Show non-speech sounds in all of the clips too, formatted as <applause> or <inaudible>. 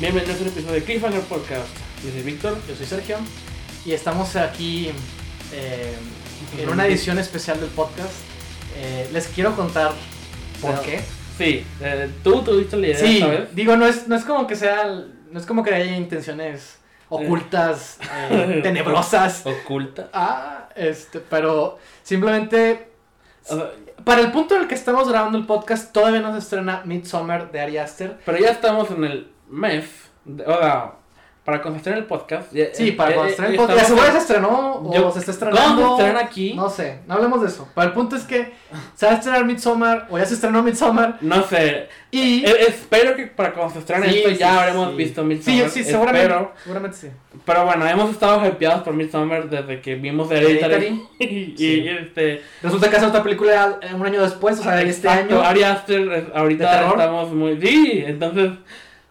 Bienvenidos a un episodio de Cliffhanger Podcast. Yo soy Víctor. Yo soy Sergio y estamos aquí eh, en una <laughs> edición especial del podcast. Eh, les quiero contar por Pero- qué. Sí, eh, tú tuviste la idea, Sí, ¿sabes? digo, no es, no es como que sea, no es como que haya intenciones ocultas, eh, <laughs> tenebrosas. Oculta. Ah, este, pero simplemente O sea, para el punto en el que estamos grabando el podcast todavía no se estrena Midsommar de Ari Aster. pero ya estamos en el de- o sea, para contestar el podcast. ya- Sí, eh, para eh, cuando estrene el podcast. ¿Seguro en- se estrenó o Yo- se está ¿Cómo estrenando? se estrena aquí? No sé, no hablemos de eso. Pero el punto es que se va a estrenar Midsommar o ya se estrenó Midsommar No sé. y... Eh, espero que para cuando se estrene Sí, esto sí, ya habremos sí. visto Sí, Midsommar. sí, seguramente. Espero. Seguramente sí. Pero bueno, hemos estado hypeados por Midsommar desde que vimos Hereditary. Hereditary. <laughs> y, Sí. y, este. Resulta que hace otra película eh, un año después, o sea, este Exacto, año. Ari Aster, eh, ahorita estamos muy. Sí, entonces,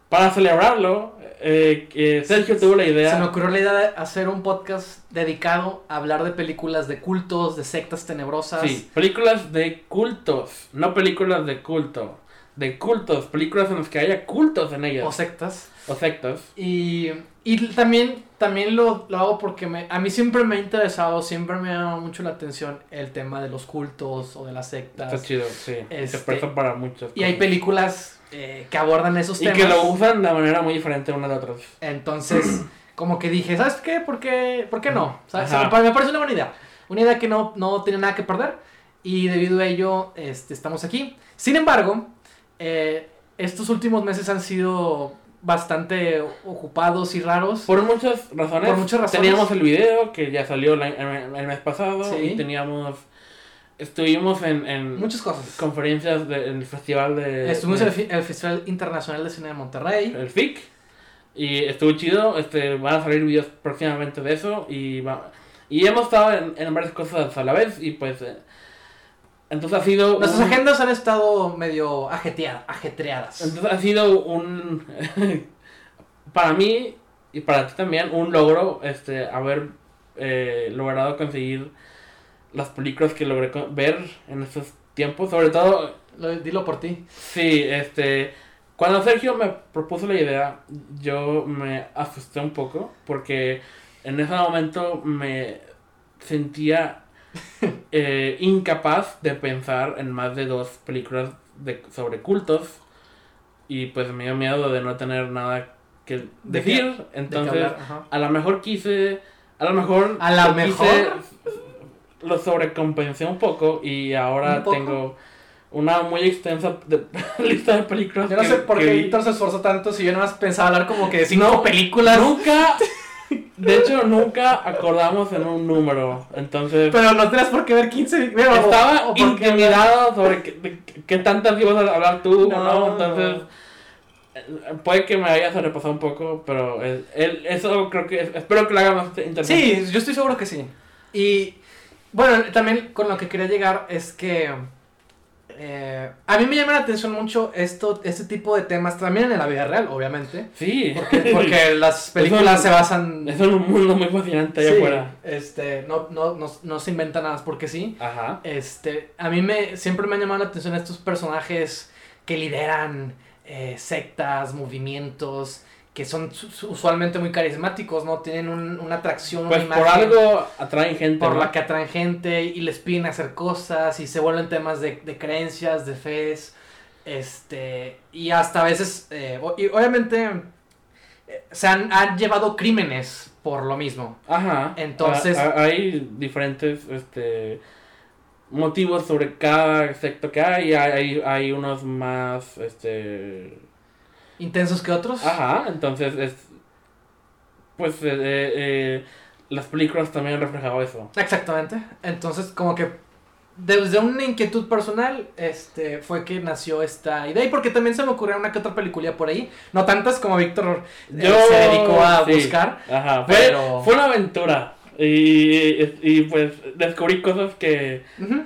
para celebrarlo, eh, Sergio tuvo la idea. Se me ocurrió la idea de hacer un podcast dedicado a hablar de películas de cultos, de sectas tenebrosas. Sí, películas de cultos, no películas de culto. De cultos, películas en las que haya cultos en ellas. O sectas. O sectas. Y, y también, también lo, lo hago porque me, a mí siempre me ha interesado, siempre me ha llamado mucho la atención el tema de los cultos o de las sectas. Está chido, sí. Se Este, presta para muchas Y hay cosas. películas eh, que abordan esos Y temas. que lo usan de manera muy diferente unas de otras. Entonces, <clears throat> como que dije, ¿sabes qué? ¿Por qué, ¿Por qué no? ¿Sabes? Me pare- me parece una buena idea. Una idea que no, no tiene nada que perder. Y debido a ello, este, estamos aquí. Sin embargo, eh, estos últimos meses han sido bastante ocupados y raros. Por muchas razones. Por muchas razones. Teníamos el video que ya salió el, el mes pasado. Sí. Y teníamos. Estuvimos en, en Muchas cosas. conferencias del festival de. Estuvimos de- en el, Festival Internacional de Cine de Monterrey. el FIC. Y estuvo chido. Este, van a salir videos próximamente de eso. Y, va, y hemos estado en, en varias cosas a la vez. Y pues. eh, entonces ha sido. Nuestras un- agendas han estado medio ajetea- ajetreadas. Entonces ha sido un. <laughs> para mí y para ti también, un logro este haber eh, logrado conseguir las películas que logré ver en estos tiempos. Sobre todo, Lo- Dilo por ti. sí, este. Cuando Sergio me propuso la idea, yo me asusté un poco porque en ese momento me sentía <laughs> eh, incapaz de pensar en más de dos películas de, sobre cultos y pues me dio miedo de no tener nada que ¿De decir. Entonces, a lo mejor quise, a lo mejor ¿A lo quise- mejor? Lo sobrecompensé un poco y ahora ¿Un poco? tengo una muy extensa de- <laughs> lista de películas. Yo no que- sé por qué. Víctor se esforzó tanto si yo nada más pensaba hablar como que de cinco No, películas. Nunca, <laughs> de hecho, nunca acordamos en un número. Entonces, Pero no tenías por qué ver 15. bueno, o- estaba o intimidado sobre qué, tantas ibas a hablar tú o No, no. Entonces, eh, puede que me haya sobrepasado un poco, pero el- el- eso creo que, espero que lo haga más interesante. Sí, yo estoy seguro que sí. Y bueno, también con lo que quería llegar es que eh, a mí me llama la atención mucho esto, este tipo de temas, también en la vida real, obviamente. Sí. Porque, <laughs> porque las películas se basan... Es un mundo muy fascinante allá Sí, afuera. este, no, no, no, no se inventan nada porque sí. Ajá. Este, a mí me, siempre me han llamado la atención estos personajes que lideran eh, sectas, movimientos, que son su- su- usualmente muy carismáticos, ¿no? Tienen un- una atracción, Pues una por algo atraen gente. por ¿no? la que atraen gente y les piden hacer cosas y se vuelven temas de, de creencias, de fes, este, y hasta a veces, eh, y obviamente, eh, se han, han llevado crímenes por lo mismo. Ajá. Entonces- A- a- hay diferentes este motivos sobre cada sector que hay. Hay, hay, hay unos más este Intensos que otros. Ajá, entonces es pues eh, eh, eh, las películas también han reflejado eso. Exactamente. Entonces, como que desde una inquietud personal, este, fue que nació esta idea. Y porque también se me ocurrió una que otra película por ahí. No tantas como Víctor eh, se dedicó a sí, buscar. Ajá, fue, pero- fue una aventura. Y, y pues descubrí cosas que Ujú.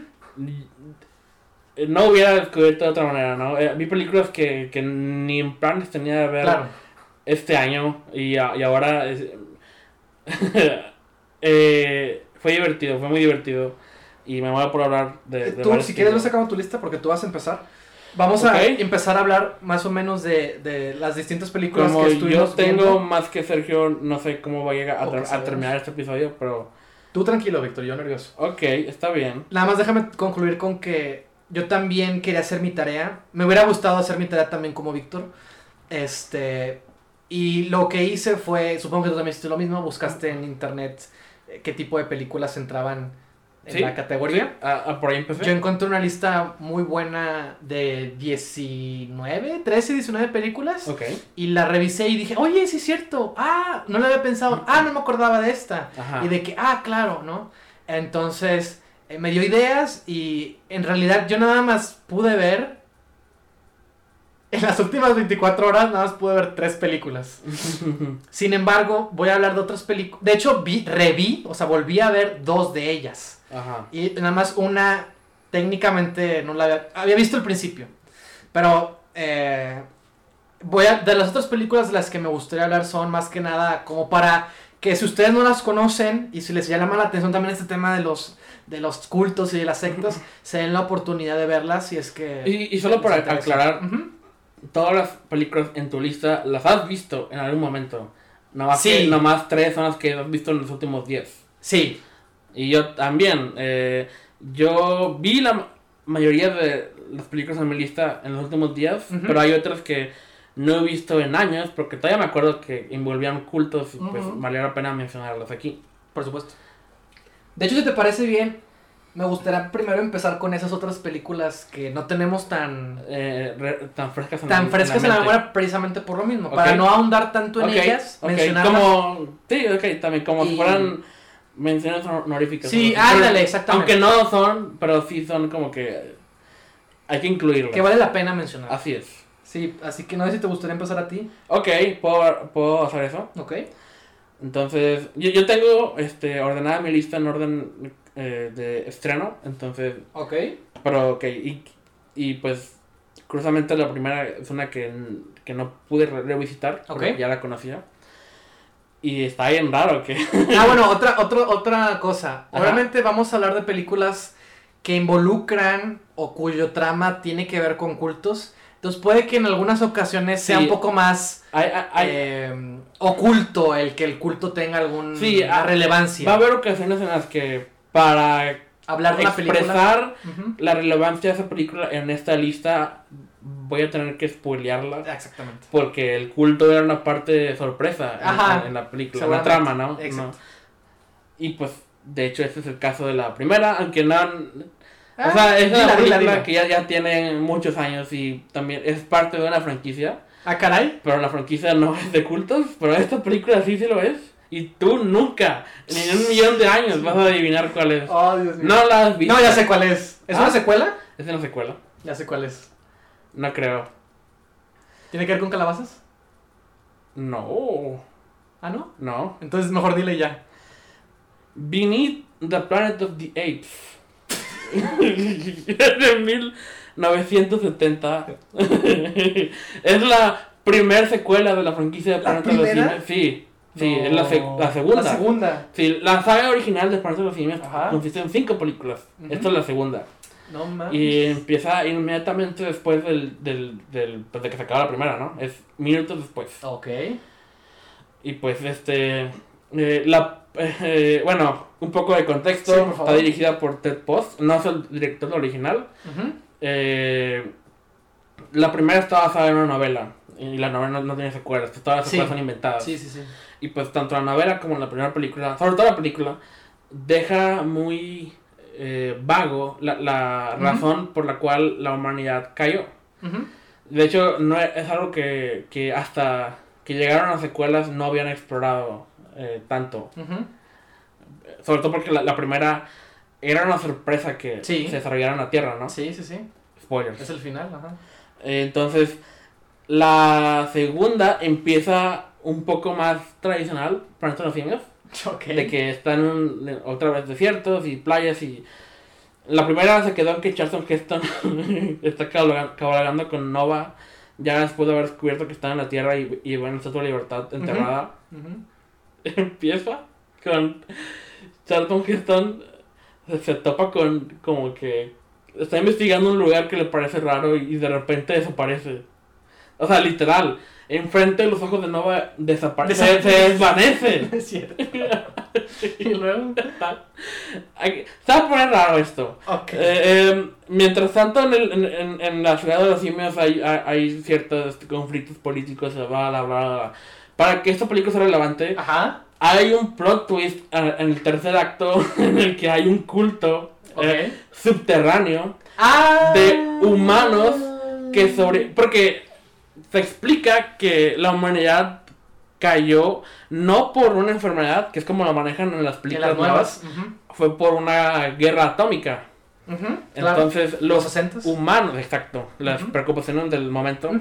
No hubiera descubierto de otra manera, ¿no? Eh, vi películas que, que ni en planes tenía de ver Claro. este año y, y ahora es- <laughs> eh, fue divertido, fue muy divertido y me voy a por hablar de, de Tú, si quieres, vas sacando tu lista porque tú vas a empezar. Vamos Ok. a empezar a hablar más o menos de, de las distintas películas Como que yo estuvimos tengo viendo. más que Sergio, no sé cómo va a llegar a, a terminar este episodio, pero Tú tranquilo, Víctor, yo nervioso. ok, está bien. Nada más déjame concluir con que yo también quería hacer mi tarea. Me hubiera gustado hacer mi tarea también como Víctor. Este. Y lo que hice fue, supongo que tú también hiciste lo mismo, buscaste en internet eh, qué tipo de películas entraban en Sí, la categoría. Ah, ah, por ahí empecé. Yo encontré una lista muy buena de 19, 13, 19 películas. Ok, Y la revisé y dije, oye, sí es cierto. Ah, no lo había pensado. Ah, no me acordaba de esta. ajá. Y de que, ah, claro, ¿no? Entonces, eh, me dio ideas y en realidad yo nada más pude ver, en las últimas 24 horas nada más pude ver tres películas. <laughs> Sin embargo, voy a hablar de otras películas. De hecho, vi, reví, o sea, volví a ver dos de ellas. Ajá. Y nada más una, técnicamente no la había, había visto al principio. Pero, eh, voy a, de las otras películas de las que me gustaría hablar son más que nada como para que si ustedes no las conocen y si les llama la atención también este tema de los, de los cultos y de las sectas, se den la oportunidad de verlas si es que... Y, y solo para aclarar, todas las películas en tu lista las has visto en algún momento. Nada más Sí. que nomás tres son las que has visto en los últimos diez. Sí, Y yo también. eh, yo vi la ma- mayoría de las películas en mi lista en los últimos días, pero hay otras que no he visto en años, porque todavía me acuerdo que envolvían cultos y pues valió la pena mencionarlas aquí. por supuesto. De hecho, si te parece bien, me gustaría primero empezar con esas otras películas que no tenemos tan... Eh, re- tan frescas en tan la- frescas en la memoria precisamente por lo mismo, para no ahondar tanto en ellas, ok, mencionarlas. Como, sí, ok, también como si fueran menciones honoríficas. Sí, ándale, exactamente. Aunque no son, pero sí son como que hay que incluirlas. Que vale la pena mencionar. Así es. Sí, así que no sé si te gustaría empezar a ti. Ok, ¿puedo, puedo hacer eso? Ok. Entonces, yo, yo tengo este, ordenada mi lista en orden eh, de estreno, entonces, Ok. pero ok, y, y pues, curiosamente la primera es una que, que no pude re- revisitar, porque Ok. ya la conocía, y está bien raro que... <laughs> Ah, bueno, otra, otra, otra cosa. Ajá. Obviamente vamos a hablar de películas que involucran o cuyo trama tiene que ver con cultos. Entonces puede que en algunas ocasiones sea Sí. un poco más hay, hay- eh, oculto el que el culto tenga alguna Sí, ah, relevancia. va a haber ocasiones en las que para Hablar de película. expresar Ujú. la relevancia de esa película en esta lista, voy a tener que spoilearla. Exactamente. Porque el culto era una parte sorpresa en, Ajá, en- la película, en la trama, ¿no? Exacto. No. Y pues, de hecho, este es el caso de la primera, aunque no... han- Ah, o sea, es dila, una dila, película dila. que ya, ya tiene muchos años y también es parte de una franquicia, Ah, caray. pero la franquicia no es de cultos, pero esta película sí se lo es. Y tú nunca, ni en un millón de años, vas a adivinar cuál es. Oh, Dios mío. No la has visto. No, ya sé cuál es. ¿Es Ah. una secuela? Es una secuela. Ya sé cuál es. No creo. ¿Tiene que ver con calabazas? No. Ah, ¿no? No. Entonces mejor dile ya. Beneath the Planet of the Apes. <laughs> de 1970. <laughs> es la primera secuela de la franquicia de ¿La Planet of the primera? Simios. Sí, sí, No. es la, seg- la segunda. La segunda. Sí, la saga original de Planet of the Simios consiste en cinco películas. Ujú. Esta es la segunda. No mames. Y empieza inmediatamente después del, del, del pues de que se acaba la primera, ¿no? Es minutos después. Ok. Y pues este eh, la eh, bueno, un poco de contexto, Sí, está dirigida por Ted Post, no es el director original. Eh, la primera está basada en una novela y la novela no, no tiene secuelas, todas las Sí. secuelas son inventadas. Sí, sí, sí. Y pues tanto la novela como la primera película, sobre todo la película, deja muy eh, vago la, la razón por la cual la humanidad cayó. De hecho, no es, es algo que, que hasta que llegaron las secuelas no habían explorado eh, tanto. Sobre todo porque la, la primera era una sorpresa que Sí. se desarrollara en la Tierra, ¿no? Sí, sí, sí. Spoilers. Es el final, ajá. Eh, entonces, la segunda empieza un poco más tradicional para estos simios. <laughs> De que están un- otra vez desiertos y playas y... La primera se quedó en que Charlton Heston <laughs> está cabalga- cabalgando con Nova ya después de haber descubierto que están en la Tierra y, y esta Estatua de Libertad enterrada. Ujú. <laughs> Empieza con Charlton Heston se, topa con como que está investigando un lugar que le parece raro y de repente desaparece. O sea, literal, enfrente de los ojos de Nova desaparece, se, se desvanece. <laughs> Es cierto. <laughs> y luego. Hay- Se va a poner raro esto. Eh, eh, mientras tanto, en, el- en, en- en la ciudad de los simios hay, hay, hay ciertos conflictos políticos, bla, bla, bla, bla. Para que esta película sea relevante, Ajá. hay un plot twist eh, en el tercer acto <laughs> en el que hay un culto Ok. eh, subterráneo ah. de humanos que sobre... Porque se explica que la humanidad cayó no por una enfermedad, que es como lo manejan en las películas las nuevas, nuevas. Ujú. fue por una guerra atómica. Ujú, claro. Entonces, los los 60 humanos, exacto, las Ujú. preocupaciones del momento.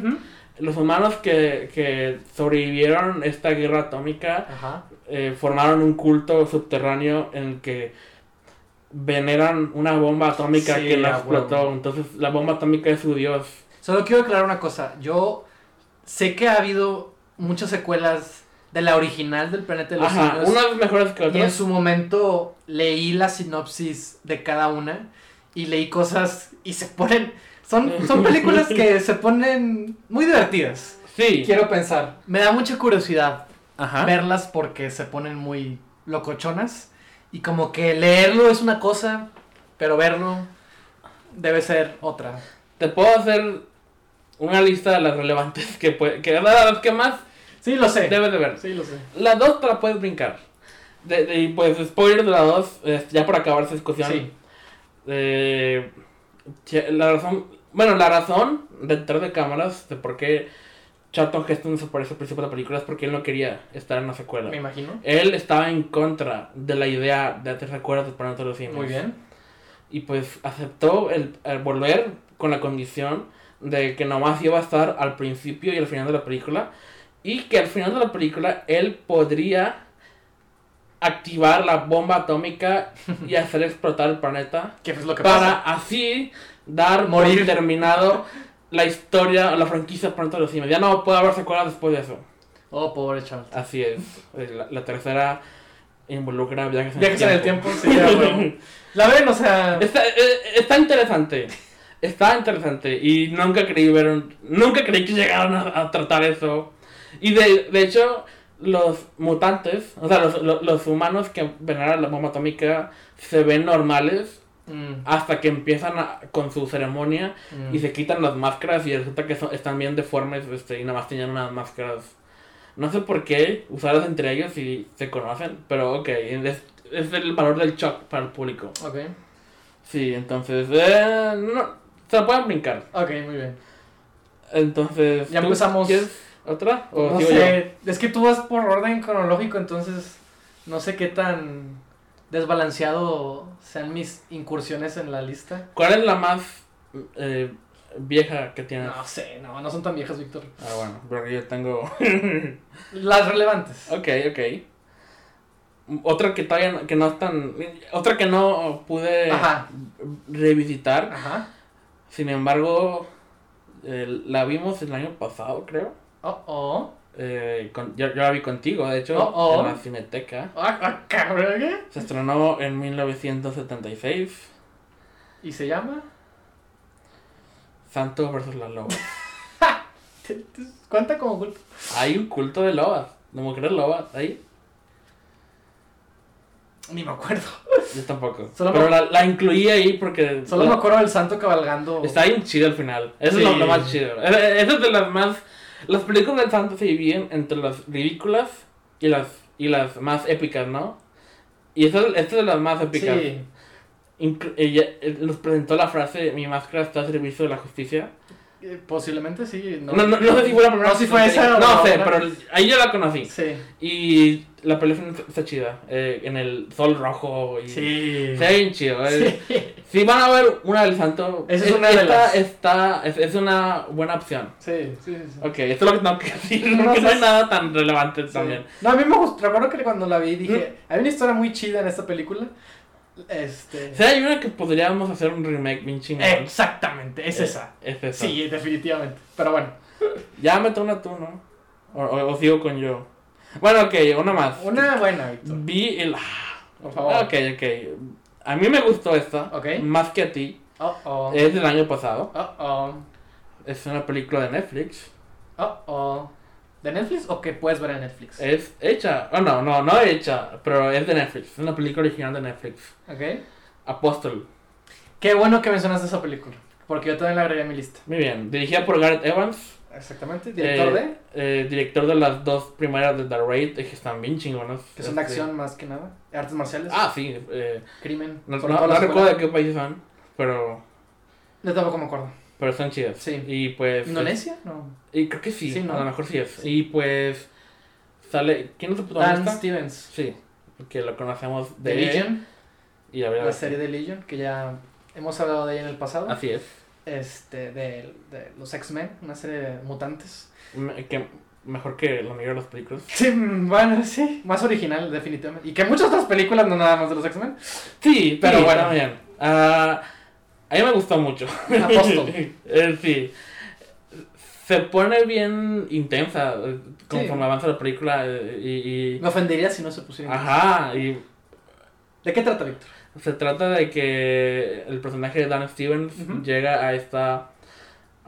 Los humanos que, que sobrevivieron esta guerra atómica Ajá. eh, formaron un culto subterráneo en el que veneran una bomba atómica Sí, que no a explotó. Entonces, la bomba atómica es su dios. Solo quiero aclarar una cosa. Yo sé que ha habido muchas secuelas de la original del Planeta de los Ajá, Simios. unas mejores que Y en otras. su momento leí la sinopsis de cada una y leí cosas y se ponen... Son, <laughs> son películas que se ponen muy divertidas. Sí. Quiero pensar. Me da mucha curiosidad Ajá. verlas porque se ponen muy locochonas. Y como que leerlo es una cosa, pero verlo debe ser otra. Te puedo hacer una lista de las relevantes que, puede, que, las que más Sí, lo sé. debes de ver. Sí, lo sé. La 2 te la puedes brincar. De, de- y pues, spoiler de la 2, ya por acabar esta discusión. Sí. eh, la razón, bueno, la razón detrás de cámaras de por qué Charlton Heston desaparece al principio de la película es porque él no quería estar en la secuela. Me imagino. Él estaba en contra de la idea de hacer secuelas de Planeta de los Simios. Muy bien. Y pues aceptó el, el volver con la condición de que nomás iba a estar al principio y al final de la película. Y que al final de la película él podría activar la bomba atómica <laughs> y hacer explotar el planeta. ¿Qué es lo que Para pasa? así dar Morir. terminado la historia o la franquicia Planeta de los Simios. Ya no puede haber secuelas después de eso. Oh, pobre Charles. Así es. La, la tercera involucra viajes en Viajes en el tiempo, sí, ya, huevo. <laughs> La ven, o sea. Está, eh, está interesante. Está interesante. Y nunca creí ver un- Nunca creí que llegaran a, a tratar eso. Y de, de hecho, los mutantes, o sea, los, los, los humanos que veneran la bomba atómica se ven normales mm, hasta que empiezan a- con su ceremonia mm. y se quitan las máscaras y resulta que son- están bien deformes este, y nada más tenían unas máscaras. No sé por qué usarlas entre ellos si se conocen, pero ok, es, es el valor del shock para el público. Ok. Sí, entonces, eh, no, se la pueden brincar. Ok, muy bien. Entonces, Ya ¿tú empezamos. ¿Quieres otra? ¿O No sé. Es que tú vas por orden cronológico, entonces. No sé qué tan desbalanceado sean mis incursiones en la lista. ¿Cuál es la más eh, vieja que tienes? No sé, no, no son tan viejas, Víctor. Ah, bueno, pero yo tengo. <laughs> Las relevantes. ok, ok. Otra que todavía no- que no es tan. Otra que no pude Ajá. revisitar. Ajá. Sin embargo, eh, la vimos el año pasado, creo. Oh, oh. Eh, con- yo, yo la vi contigo, de hecho, Oh, oh. en la cineteca. Ah, ah, cabrón, ¿qué? Se estrenó en 1976. ¿Y se llama? Santo versus la loba. ¿Te- <laughs> te- ¿Cuenta como culto? Hay un culto de lobas, de mujeres lobas, ahí. Ni me acuerdo. Yo tampoco. <laughs> Solo Pero me- la, la incluí ahí porque. Solo la- me acuerdo del santo cabalgando. Está bien chido al final. Eso Sí. es lo, lo más chido. Eh, Eso es de las más. Las películas del santo se dividen entre las ridículas y las, y las más épicas, ¿no? Y esta, esta es de las más épicas. Sí. Inclu- ella eh, nos presentó la frase: Mi máscara está a servicio de la justicia. Posiblemente sí. No, No, no, no sé si fue la primera. No, si fue que- esa No sé, pero ahí yo la conocí. Sí. Y la película está chida. eh, en el sol rojo. Y Sí. Ve bien chido. eh. Sí. Si van a ver una del santo, Esa es una de esta las- está, es, es una buena opción. Sí, sí, sí. Ok, esto es lo que tengo <laughs> que decir. No, porque no hay nada tan relevante Sí. también. No, a mí me gustó. Recuerdo que cuando la vi dije, hay una historia muy chida en esta película. Este. Sea, hay una que podríamos hacer un remake bien chingón. Exactamente, es Eh, esa. Es esa. Sí, definitivamente. Pero bueno, Ya mete una tú, ¿no? O, o- o sigo con yo. Bueno, ok, una más. una buena, Víctor. Vi el. Por favor. Ok, ok. A mí me gustó esta. Ok. Más que a ti. Oh, oh. Es del año pasado. Oh. Es una película de Netflix. Oh, oh. ¿De Netflix o que puedes ver en Netflix? Es hecha. Oh, no, no, no hecha. Pero es de Netflix. Es una película original de Netflix. Ok. Apostle. Qué bueno que mencionaste esa película. Porque yo también la agregué a mi lista. Muy bien. Dirigida por Gareth Evans. Exactamente. Director Eh, de. eh, director de las dos primeras de The Raid. Que están bien chingonas. Que son de Este, acción más que nada. Artes marciales. Ah, sí. eh, Crimen. no recuerdo de qué países son. Pero. Yo tampoco me acuerdo. Pero están chidas. Sí. Y pues. ¿Indonesia? No. Y creo que sí. Sí, ¿no? A lo mejor sí es. Y pues. Sale. ¿Quién es el Dan protagonista? Stevens. Sí. Que lo conocemos De de. Legion. Y a ver, La serie de Legion. Que ya hemos hablado de ella en el pasado. Así es. Este, de, de los X-Men. Una serie de mutantes. Que mejor que la mayoría de las películas. Sí, mm, bueno, sí. Más original, definitivamente. Y que muchas otras películas, no nada más de los X-Men. Sí, Pero bueno. bueno. Bien. A mí me gustó mucho. Apóstol. <laughs> Eh, sí. Se pone bien intensa eh, conforme Sí. avanza la película eh, y, y- Me ofendería si no se pusiera. Ajá, y ¿De qué trata, Víctor? se trata de que el personaje de Dan Stevens llega a esta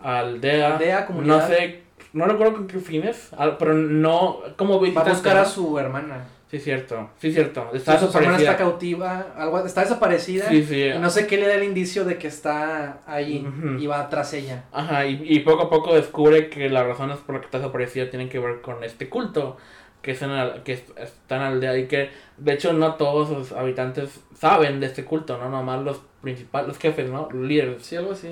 aldea. Aldea, comunidad. No sé, no recuerdo con qué fines, pero no, como Va a buscar a su hermana. Sí, cierto, sí, cierto. Está su hermana desaparecida. está cautiva, algo, está desaparecida. Sí, sí. Y no sé qué le da el indicio de que está ahí y va tras ella. Ajá, y, y poco a poco descubre que las razones por las que está desaparecida tienen que ver con este culto que, es en la- que es- está en la aldea y que de hecho no todos los habitantes saben de este culto, ¿no? Nomás los principales, los jefes, ¿no? Los líderes. Sí, algo así.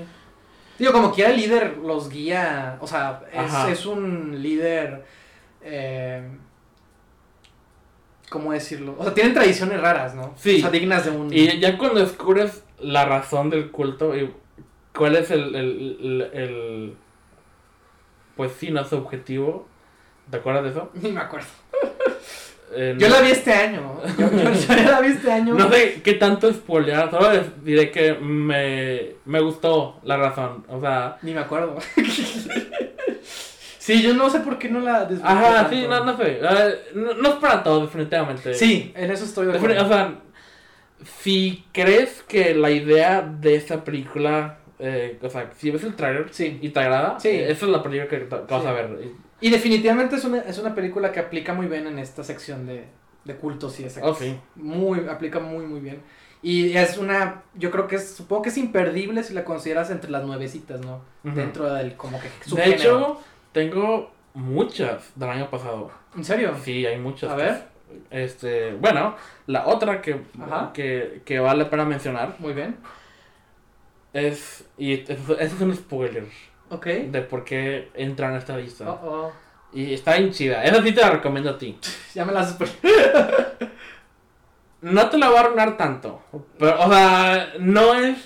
Digo, como quiera el líder los guía, o sea, es, es un líder, eh, ¿cómo decirlo? O sea, tienen tradiciones raras, ¿no? Sí. O sea, dignas de un... Y ya cuando descubres la razón del culto y cuál es el, el, el, el- pues sí, no su objetivo, ¿te acuerdas de eso? <laughs> Ni me acuerdo. Eh, Yo no- la vi este año. <laughs> Yo, yo- la vi este año. No sé qué tanto spoilear, solo les diré que me, me gustó la razón. O sea, Ni me acuerdo. <laughs> sí, yo no sé por qué no la disfruté ajá, tanto. sí, no, no sé. eh, no, no es para todo, definitivamente. Sí, en eso estoy de acuerdo. o sea, si crees que la idea de esa película, eh, o sea, si ves el trailer Sí. y te agrada, Sí. eh, esa es la película que, que vas a ver. Y- definitivamente es una, es una película que aplica muy bien en esta sección de, de cultos y de sectas. Oh, sí. Muy, aplica muy, muy bien. Y es una, yo creo que es, supongo que es imperdible si la consideras entre las nuevecitas, ¿no? Dentro del, como que, De hecho, tengo muchas del año pasado. ¿En serio? Sí, hay muchas. A ver. Este, bueno, la otra que, que, que vale la pena mencionar Muy bien. es, y eso, es un spoiler Ok. de por qué entra en esta lista. Oh, oh. Y está bien chida, esa sí te la recomiendo a ti. <laughs> Ya me las... <laughs> No te la voy a arruinar tanto, pero, o sea, no es...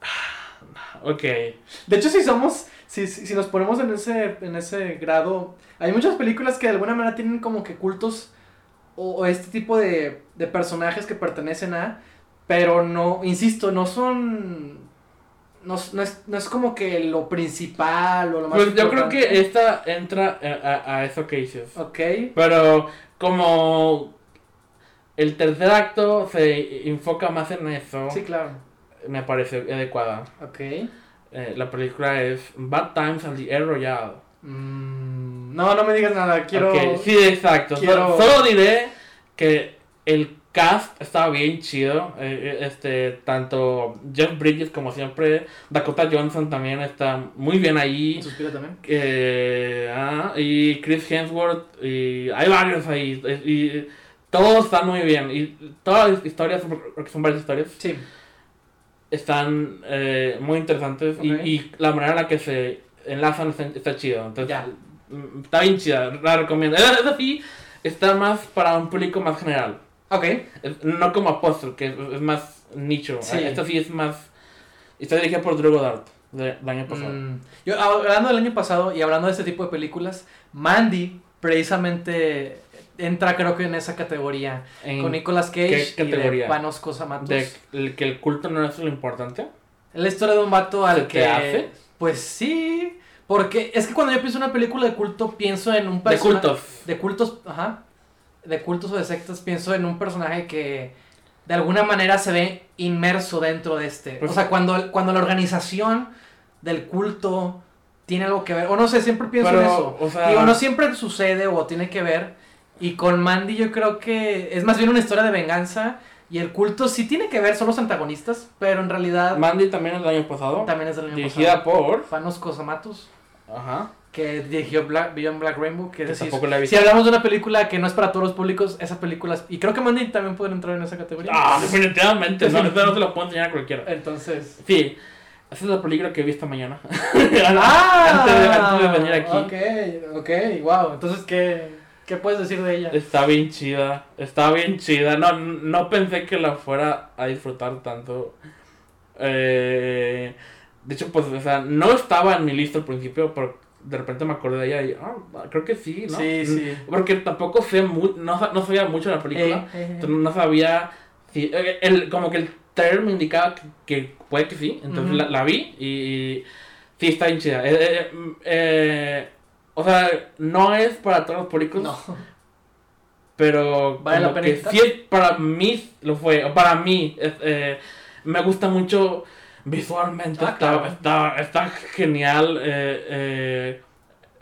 <sighs> Ok, De hecho, si somos, si, si si nos ponemos en ese, en ese grado, hay muchas películas que de alguna manera tienen como que cultos o, o este tipo de, de personajes que pertenecen a, pero no, insisto, no son, no, es- no es, no es como que lo principal o lo más pues yo creo importante. que esta entra a, a- a eso que dices. Ok, Pero como el tercer acto se enfoca más en eso, sí, claro, me parece adecuada. ok. Eh, la película es Bad Times and the Air Royale. Mm, no, no me digas nada, quiero... Ok, Sí, exacto. Quiero- Solo diré que el cast estaba bien chido. eh, eh, este, tanto Jeff Bridges como siempre. Dakota Johnson también está muy bien ahí. Suspiro también. Eh, ah, y Chris Hemsworth. Y hay varios ahí. Y, todos están muy bien. Y todas las historias, porque son varias historias, Sí, están eh, muy interesantes. y- Ok. Y, la manera en la que se enlazan está, está chido. Entonces, Ya. mm, está bien chida. La recomiendo. Esa, esa sí está más para un público más general. ok. Es- no como Apostle, que es, es más nicho. Sí. Esta sí es más. Está dirigida por Drew Goddard de- del año pasado. Mm, Yo, hablando del año pasado y hablando de este tipo de películas, Mandy precisamente entra creo que en esa categoría. En- con Nicolas Cage ¿qué y de categoría? Panos Cosamatos. de el- que el culto no es lo importante. La historia de un vato al ¿Se te que... hace? Pues sí, porque es que cuando yo pienso en una película de culto pienso en un De persona- cultos. De cultos, ajá. De cultos o de sectas pienso en un personaje que de alguna manera se ve inmerso dentro de este. Pues- o sea, cuando, cuando la organización del culto tiene algo que ver, o no sé, siempre pienso en Pero, eso. o sea- Digo, no siempre sucede o tiene que ver. Y con Mandy yo creo que es más bien una historia de venganza. Y el culto sí tiene que ver, son los antagonistas, pero en realidad Mandy también el año pasado. también es del año dirigida pasado. por. Panos Cosamatos, Ajá. que dirigió Black, Beyond Black Rainbow, que es Que tampoco la he si hablamos de una película que no es para todos los públicos, esa película es- Y creo que Mandy también puede entrar en esa categoría. Ah, definitivamente. No, no se lo puedo enseñar a cualquiera. Entonces... Sí, esa es la película que vi esta mañana. <laughs> ¡Ah! antes, de, antes de venir aquí. Ok, ok, wow. Entonces, ¿qué, qué puedes decir de ella? Está bien chida. Está bien chida. No, no pensé que la fuera a disfrutar tanto. Eh, de hecho, pues, o sea, no estaba en mi lista al principio, pero de repente me acordé de ella y, ah, creo que sí, ¿no? Sí, sí. Porque tampoco sé, mu- no, no sabía mucho de la película. Eh, eh, Entonces no sabía si, eh, el, como que el trailer me indicaba que, que puede que sí, entonces Ujú. la, la vi y, y sí está bien chida. Eh, eh, mm, eh, o sea, no es para todos los públicos, no. pero ¿Vale la pena que sí es para mí, lo fue, para mí, es, eh, me gusta mucho visualmente, Ah, está, claro. está, está genial, eh, eh,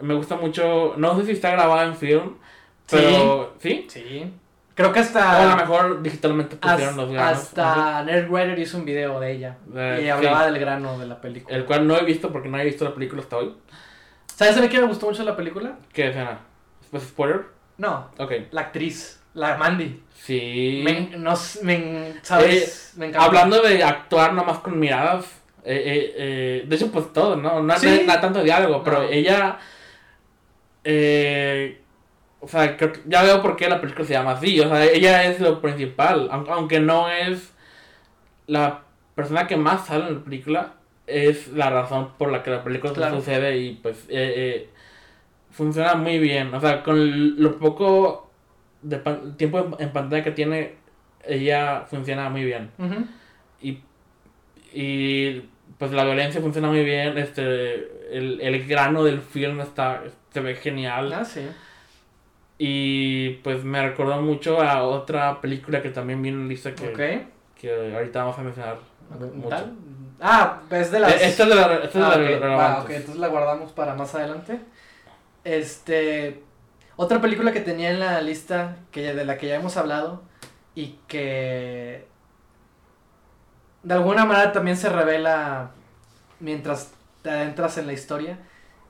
me gusta mucho, no sé si está grabada en film, pero sí, Sí. Creo que o a lo hasta. mejor digitalmente pusieron los granos. hasta Nerdwriter hizo un video de ella. Y hablaba sí. del grano de la película. El cual no he visto porque no he visto la película hasta hoy. ¿Sabes a mí qué me gustó mucho la película? ¿Qué escena? ¿Pues spoiler? No, Ok. la actriz, la Mandy. Sí. Me, no, me, ¿Sabes? me encanta. Hablando de actuar nomás con miradas. eh, eh, eh, de hecho, pues todo, ¿no? No, Sí. no, no tanto diálogo, pero ella. eh, o sea, creo que- ya veo por qué la película se llama así. O sea, ella es lo principal. aun- Aunque no es la persona que más sale en la película, es la razón por la que la película Claro. sucede y pues eh, eh, funciona muy bien. O sea, con lo poco de pan- tiempo en- pantalla que tiene, ella funciona muy bien. Y, y pues la violencia funciona muy bien. Este, el, el grano del film está, se ve genial. Ah, sí. Y pues me recordó mucho a otra película que también viene lista que, que ahorita vamos a mencionar mucho. Ah, es de las. Eh, Esta es de la, esta es de Ah, las ok, va, relevantes. ok, entonces la guardamos para más adelante. Este. Otra película que tenía en la lista, que ya- de la que ya hemos hablado, y que. De alguna manera también se revela mientras te adentras en la historia,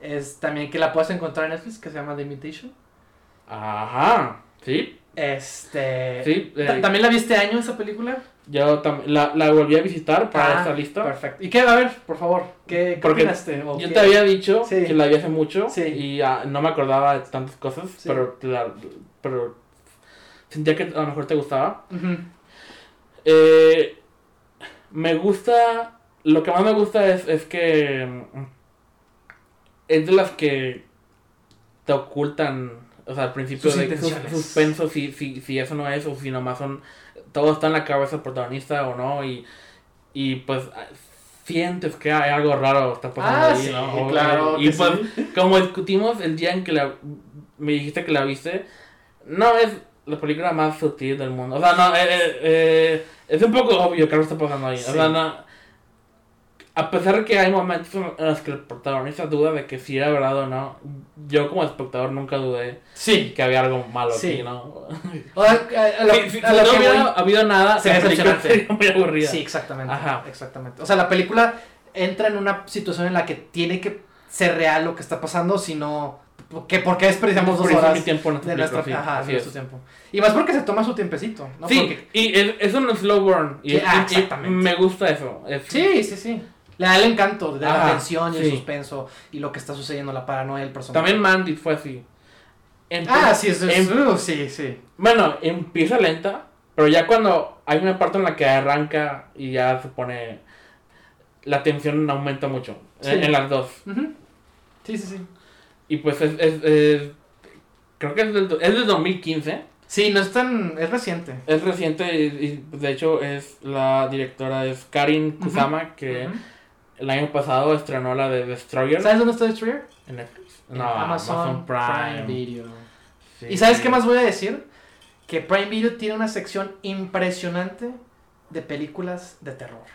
es también que la puedes encontrar en Netflix, que se llama The Imitation. Ajá, sí, Este. sí. eh, ¿ta- ¿También la vi este año esa película? Yo la, la volví a visitar para Ah, esta lista. Perfecto. ¿Y qué? A ver, por favor, ¿qué, qué opinaste? ¿O Yo qué- te había dicho Sí. que la vi hace mucho Sí. y ah, no me acordaba de tantas cosas, Sí. pero, la- pero sentía que a lo mejor te gustaba. Eh, me gusta, lo que más me gusta es, es que es de las que te ocultan, o sea, al principio Sus de suspenso si, si, si eso no es o si nomás son, todo está en la cabeza del protagonista o no y, y pues ah, sientes que hay algo raro está pasando Ah, ahí, sí, ¿no? <laughs> Claro. Y pues sí. como discutimos el día en que la, me dijiste que la viste, no es la película más sutil del mundo. O sea, no, eh, eh, eh, es un poco obvio que algo está pasando ahí. Sí. O sea, no, a pesar de que hay momentos en los que el protagonista duda de que si era verdad o no, yo como espectador nunca dudé Sí. que había algo malo Sí. aquí, ¿no? <laughs> O sea, a- a lo- si si- a no que hubiera voy- habido nada, decepcionante. sería muy aburrida. Sí, exactamente. Ajá. Exactamente. O sea, la película entra en una situación en la que tiene que ser real lo que está pasando, si no. Que porque desperdiciamos dos horas mi tiempo en esta de nuestra, sí, ajá, así es. tiempo. Y más porque se toma su tiempecito, ¿no? Sí, Porque- y es, es un slow burn. Y, y- ah, y me gusta eso. Es- sí, sí, sí. Le da el encanto de la tensión y el suspenso y lo que está sucediendo, la paranoia del personaje. También Mandy fue así. Ah, sí, es, es- em- sí, sí. bueno, empieza lenta, pero ya cuando hay una parte en la que arranca y ya se pone. La tensión aumenta mucho. Sí. En, en las dos. Sí, sí, sí. Y pues es. es- es- creo que es del, es del 2015. Sí, no es tan. Es reciente. Es reciente y, y, de hecho es la directora es Karin Kusama que. El año pasado estrenó la de Destroyer ¿Sabes dónde está Destroyer? en Netflix. No, Amazon, Prime. Video. Sí. ¿Y sabes qué más voy a decir? que Prime Video tiene una sección impresionante de películas de terror.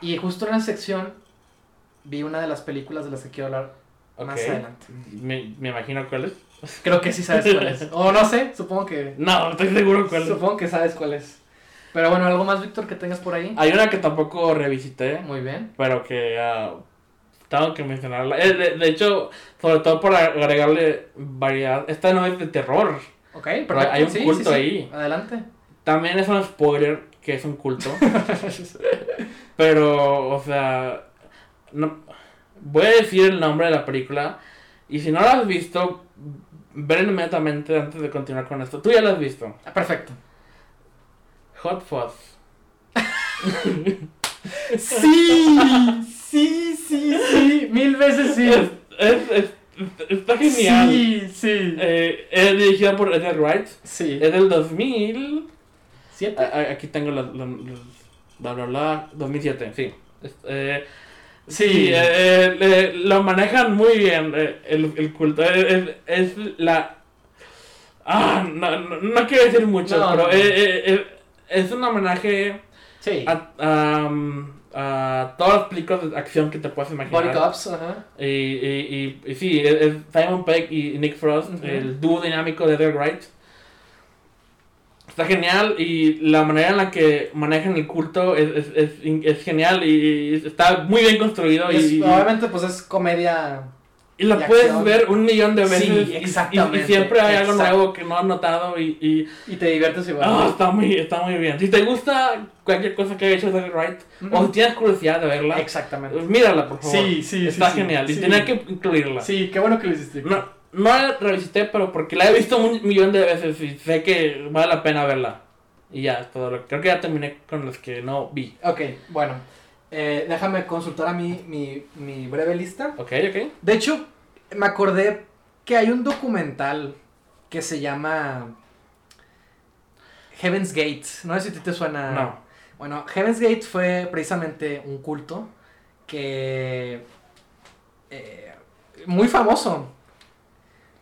Y justo en la sección vi una de las películas de las que quiero hablar más Ok. adelante. Me, me imagino cuál es. Creo que sí sabes cuál es. O no sé, supongo que. No, estoy seguro cuál es. Supongo que sabes cuál es. Pero bueno, ¿algo más, Víctor, que tengas por ahí? Hay una que tampoco revisité, Muy bien. pero que ah, tengo que mencionarla. Eh, de, de hecho, sobre todo para agregarle variedad. Esta no es de terror. Ok, Pero hay un Sí, culto sí, sí. ahí. Adelante. También es un spoiler que es un culto. <laughs> pero, o sea, no, voy a decir el nombre de la película. Y si no la has visto, ven inmediatamente antes de continuar con esto. Tú ya la has visto. Ah, Perfecto. Hot Fuzz. Sí, sí, sí, sí. Mil veces sí. Es, es- es- está genial. Sí, sí. Eh, es dirigida por Edgar Wright. Sí. Es del 2000. ¿Siete? a- a- Aquí tengo los. los- los- bla, bla, bla. 2007, sí. Eh, Sí. sí, eh, eh, eh, lo manejan muy bien eh, el, el culto. Es, la. Ah, no, no, no quiero decir mucho, No, pero no, eh, eh, es un homenaje Sí. a, a, um, a todas las películas de acción que te puedas imaginar. Body Cops, ajá. Y, y, y, y sí, es, es Simon Pegg y Nick Frost, el dúo dinámico de Edgar Wright. Está genial y la manera en la que manejan el culto es, es, es, es genial y está muy bien construido y, obviamente, pues es comedia. Y lo de puedes acción. ver un millón de Sí, veces y- y, y, exactamente, siempre hay algo nuevo que no has notado y, y Y te diviertes igual. ah, está, muy, está muy bien. Si te gusta cualquier cosa que haya hecho Edgar Wright o Ujú. si tienes curiosidad de verla, Exactamente. mírala por favor. Sí, sí, Está sí, genial y sí. tenía que incluirla. Sí, qué bueno que lo hiciste. No, no la revisité, pero porque la he visto un millón de veces y sé que vale la pena verla. Y ya, todo lo Creo que ya terminé con los que no vi. Ok, bueno. Eh, déjame consultar a mí mi, mi breve lista. Ok, ok. De hecho, me acordé que hay un documental que se llama Heaven's Gate. No sé si a ti te suena. No. Bueno, Heaven's Gate fue precisamente un culto que. eh, muy famoso.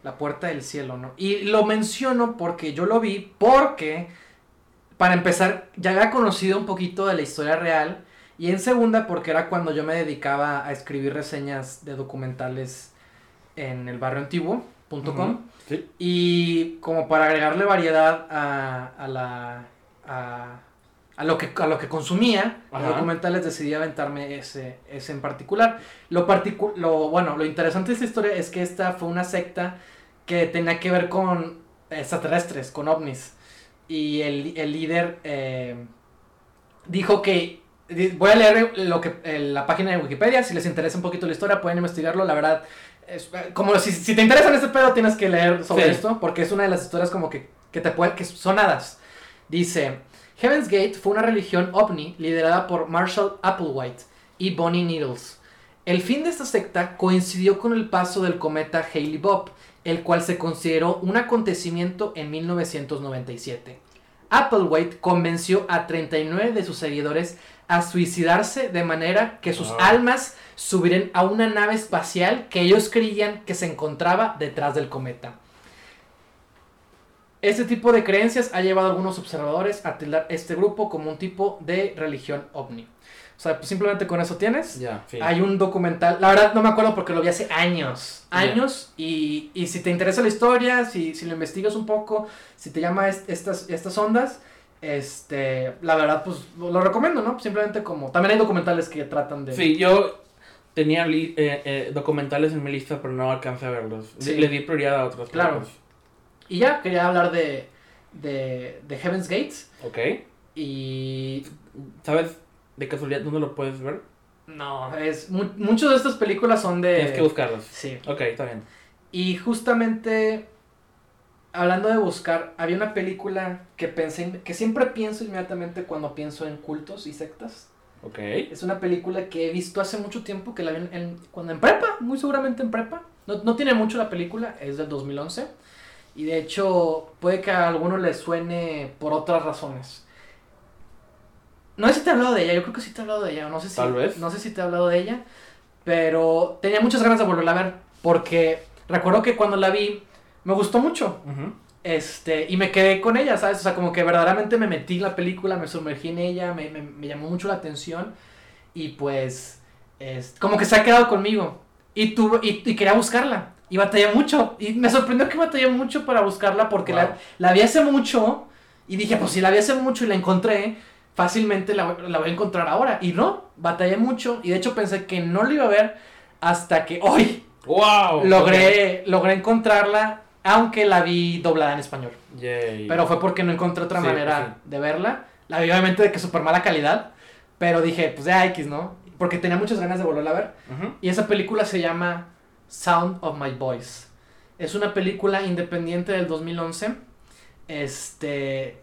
La puerta del cielo, ¿no? Y lo menciono porque yo lo vi porque, para empezar, ya había conocido un poquito de la historia real. Y en segunda, porque era cuando yo me dedicaba a escribir reseñas de documentales en el barrio. Sí. Y como para agregarle variedad a, a la. A, a lo que, a lo que consumía, los documentales decidí aventarme ese, ese en particular. Lo, particu lo, bueno, lo interesante de esta historia es que esta fue una secta que tenía que ver con extraterrestres, con ovnis. Y el, el líder eh, dijo que. Voy a leer lo que, eh, la página de Wikipedia. Si les interesa un poquito la historia, pueden investigarlo. La verdad, es- como si, si te interesa en este pedo, tienes que leer sobre Sí. esto. Porque es una de las historias como que, que te pueden. que son hadas. Dice: Heaven's Gate fue una religión ovni liderada por Marshall Applewhite y Bonnie Needles. El fin de esta secta coincidió con el paso del cometa Halley Bob, el cual se consideró un acontecimiento en 1997. Applewhite convenció a 39 de sus seguidores a suicidarse de manera que sus almas subieran a una nave espacial que ellos creían que se encontraba detrás del cometa. Este tipo de creencias ha llevado a algunos observadores a tildar este grupo como un tipo de religión ovni. O sea, pues simplemente con eso tienes. Ya, sí. Hay un documental, la verdad no me acuerdo porque lo vi hace años, años, y, y si te interesa la historia, si, si lo investigas un poco, si te llama est- estas, estas ondas, este, la verdad pues lo, recomiendo, ¿no? Simplemente como, también hay documentales que tratan de... Sí, yo tenía li- eh, eh, documentales en mi lista, pero no alcancé a verlos. Le- Sí. Le di prioridad a otros. Claro. Y ya, quería hablar de, de, de Heaven's Gates, Ok. y ¿Sabes de casualidad dónde lo puedes ver? no, es, mu- muchas de estas películas son de... Tienes que buscarlos. Sí. Ok, está bien. Y justamente, hablando de buscar, había una película que pensé, que siempre pienso inmediatamente cuando pienso en cultos y sectas. Ok. Es una película que he visto hace mucho tiempo, que la vi en, en- cuando en prepa, muy seguramente en prepa. No, no tiene mucho la película, es del 2011. Y de hecho, puede que a alguno le suene por otras razones. No sé si te he hablado de ella, yo creo que sí te he hablado de ella, no sé si, Tal vez. no sé si te he hablado de ella, pero tenía muchas ganas de volverla a ver, porque recuerdo que cuando la vi me gustó mucho. Este, y me quedé con ella, ¿sabes? O sea, como que verdaderamente me metí en la película, me sumergí en ella, me, me, me llamó mucho la atención. Y pues, es, como que se ha quedado conmigo. Y, tuve, y, y quería buscarla. Y batallé mucho. Y me sorprendió que batallé mucho para buscarla porque Wow. la, la vi hace mucho. Y dije, pues si la vi hace mucho y la encontré, fácilmente la, la voy a encontrar ahora. Y no, batallé mucho. Y de hecho pensé que no la iba a ver hasta que hoy ¡Wow! logré, logré encontrarla, aunque la vi doblada en español. Yay. Pero fue porque no encontré otra Sí, manera pues de verla. La vi obviamente de que súper mala calidad. Pero dije, pues ya X, ¿no? Porque tenía muchas ganas de volverla a ver. Y esa película se llama Sound of My Voice. Es una película independiente del 2011. Este.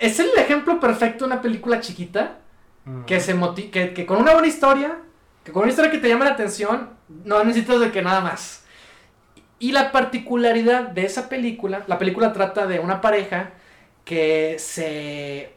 Es el ejemplo perfecto de una película chiquita que se que, que con una buena historia, que con una historia que te llama la atención, no necesitas de que nada más. Y la particularidad de esa película, la película trata de una pareja que se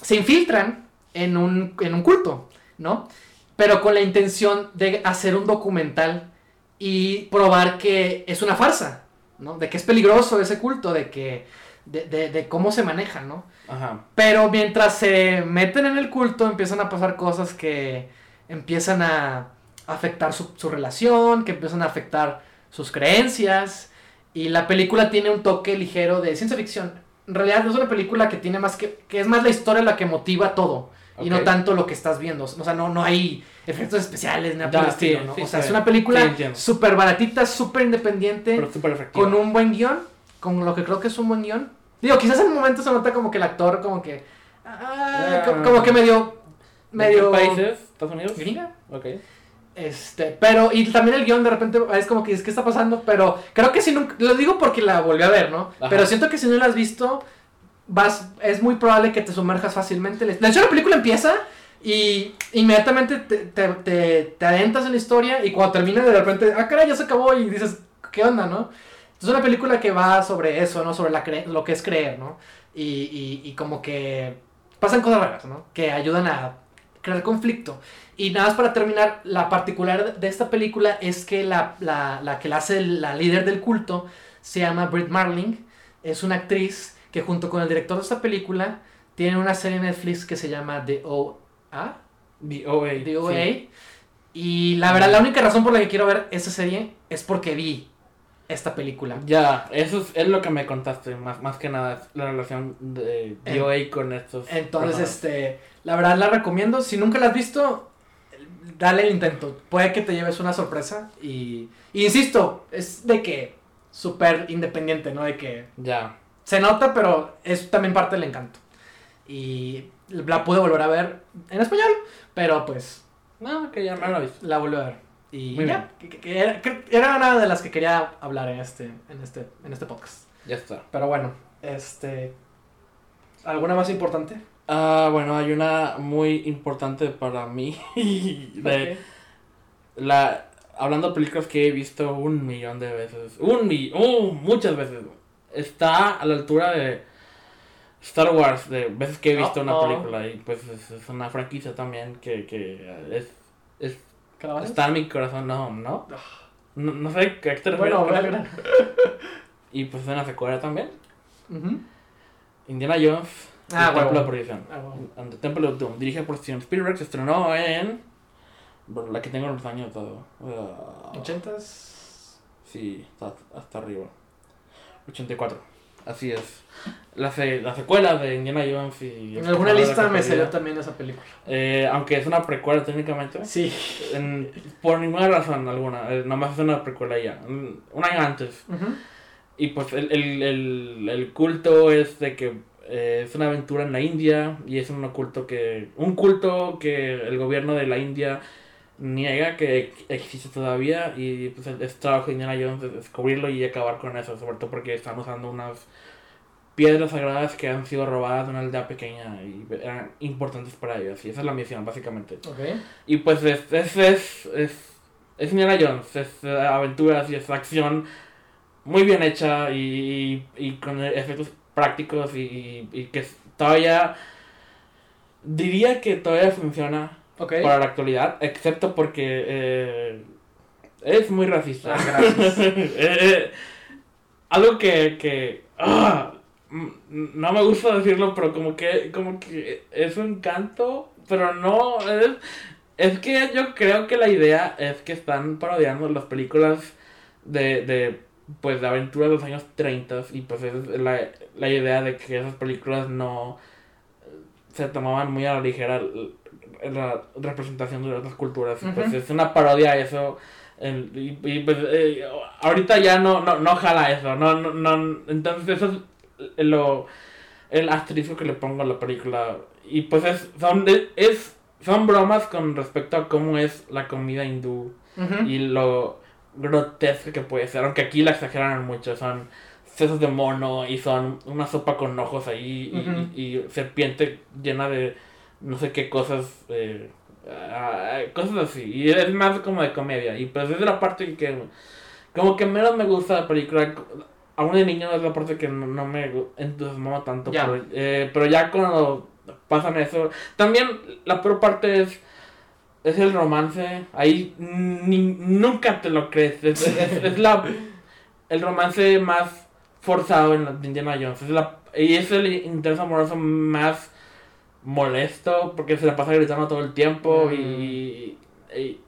se infiltran en un, en un culto, ¿no? Pero con la intención de hacer un documental y probar que es una farsa, ¿no? De que es peligroso ese culto, de que de, de- de cómo se maneja, ¿no? Ajá. Pero mientras se meten en el culto, empiezan a pasar cosas que empiezan a afectar su, su relación, que empiezan a afectar sus creencias. Y la película tiene un toque ligero de ciencia ficción. En realidad es una película que tiene más que. que es más la historia la que motiva todo. Y no tanto lo que estás viendo. O sea, no, no hay efectos especiales, nada por el estilo, ¿no? sí, o sea, sí. es una película Sí, súper baratita, súper independiente Pero efectivo. con un buen guion, con lo que creo que es un buen guion. Digo, quizás en momentos se nota como que el actor como que... ah, co- como que medio... ¿De Medio... qué países? ¿Estados Unidos? Gringa. Ok. Este, pero, y también el guion de repente es como que dices, ¿qué está pasando? Pero creo que si nunca, lo digo porque la volví a ver, ¿no? Ajá. Pero siento que si no la has visto, vas, es muy probable que te sumerjas fácilmente. De hecho, la película empieza y inmediatamente te, te, te, te adentras en la historia y cuando termina de repente, ah, caray, ya se acabó y dices, ¿qué onda, no? Es una película que va sobre eso, ¿no? Sobre la cre- lo que es creer, ¿no? Y, y, y como que pasan cosas raras, ¿no? Que ayudan a crear conflicto. Y nada más para terminar, la particular de esta película es que la, la, la que la hace la líder del culto se llama Britt Marling. Es una actriz que junto con el director de esta película tiene una serie en Netflix que se llama The OA. The OA. The OA. sí. Y la verdad, la única razón por la que quiero ver esa serie es porque vi esta película. Ya, eso es, es lo que me contaste, más, más que nada, es la relación de En- DOA con estos. Entonces, este, la verdad la recomiendo. Si nunca la has visto, dale el intento. Puede que te lleves una sorpresa. Y, y insisto, es de que súper independiente, ¿no? De que Ya. se nota, pero es también parte del encanto. Y la pude volver a ver en español, pero pues No, que ya lo he visto. la volví a ver. Y Muy ya, que, que- que era, que era una de las que quería hablar en este, en este, en este podcast. Ya está. Pero bueno, este. ¿Alguna más importante? Ah, bueno, hay una muy importante para mí. <laughs> de la, hablando de películas que he visto un millón de veces. Un millón, uh, muchas veces. Está a la altura de Star Wars, de veces que he visto una Uh-oh. película. Y pues es, es una franquicia también que, que es, es. Está en mi corazón, no, ¿no? No, no sé a qué te refieres Bueno. <laughs> Y pues en la secuela también. Indiana Jones. Ah, el Templo de Perdición. Ah. And the Temple of Doom. Dirigida por Steven Spielberg. Se estrenó en. Bueno, la que tengo en los años todo. Ah, ¿Ochentas? sí, está hasta arriba. 84. Así es. La, se- la secuela de Indiana Jones y. En alguna lista me salió también esa película. Eh, aunque es una precuela técnicamente. Sí. en- por ninguna razón alguna. eh, nomás es una precuela ya. Un año antes. Ujú. Y pues el, el, el, el culto es de que eh, es una aventura en la India y es un culto que un culto que el gobierno de la India niega que existe todavía y pues es trabajo de Indiana Jones de descubrirlo y acabar con eso, sobre todo porque están usando unas piedras sagradas que han sido robadas de una aldea pequeña y eran importantes para ellos y esa es la misión básicamente. Ok. Y pues es, es, es, es, es Indiana Jones, es eh, aventuras y es acción muy bien hecha y, y, y con efectos prácticos y, y, y que todavía diría que todavía funciona para la actualidad, excepto porque eh, Es muy racista. Ah. <laughs> Eh, eh, algo que, que ah, no me gusta decirlo, pero como que, como que es un canto, pero no, es, es que yo creo que la idea es que están parodiando las películas de, de pues, de aventura de los años 30 y pues es la, la idea de que esas películas no se tomaban muy a la ligera la representación de otras culturas. y, Pues es una parodia a eso. el- y, y, pues eh, ahorita ya no, no, no jala eso. No, no, no, entonces eso es lo, el asterisco que le pongo a la película. Y pues es, son, es, son bromas con respecto a cómo es la comida hindú y lo grotesca que puede ser, aunque aquí la exageran mucho, son sesos de mono y son una sopa con ojos ahí y, Ujú. y- y serpiente llena de no sé qué cosas, eh, cosas así, y es más como de comedia, y pues es la parte que como que menos me gusta la película, aún de niño es la parte que no, no me entusiasmaba tanto, Ya. Pero, eh, pero ya cuando pasan eso, también la peor parte es es el romance. Ahí ni- nunca te lo crees. Es, es- es la, el romance más forzado en la de Indiana Jones. Es la, y es el interés amoroso más molesto porque se la pasa gritando todo el tiempo Mm. y, y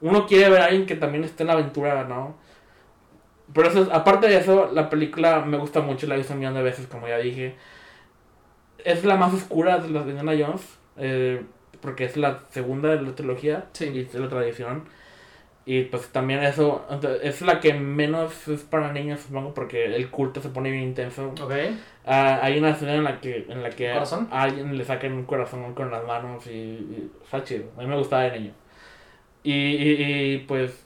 uno quiere ver a alguien que también esté en la aventura, ¿no? Pero eso, es- aparte de eso, la película me gusta mucho, la he visto un millón de veces, como ya dije. Es la más oscura de las de Indiana Jones. eh, porque es la segunda de la trilogía Sí. y es la tradición. Y pues también eso es la que menos es para niños, supongo, porque el culto se pone bien intenso. Ok. Ah, hay una escena en la que, en la que a alguien le sacan un corazón con las manos y, y está chido. A mí me gustaba de niño. Y, y, y, pues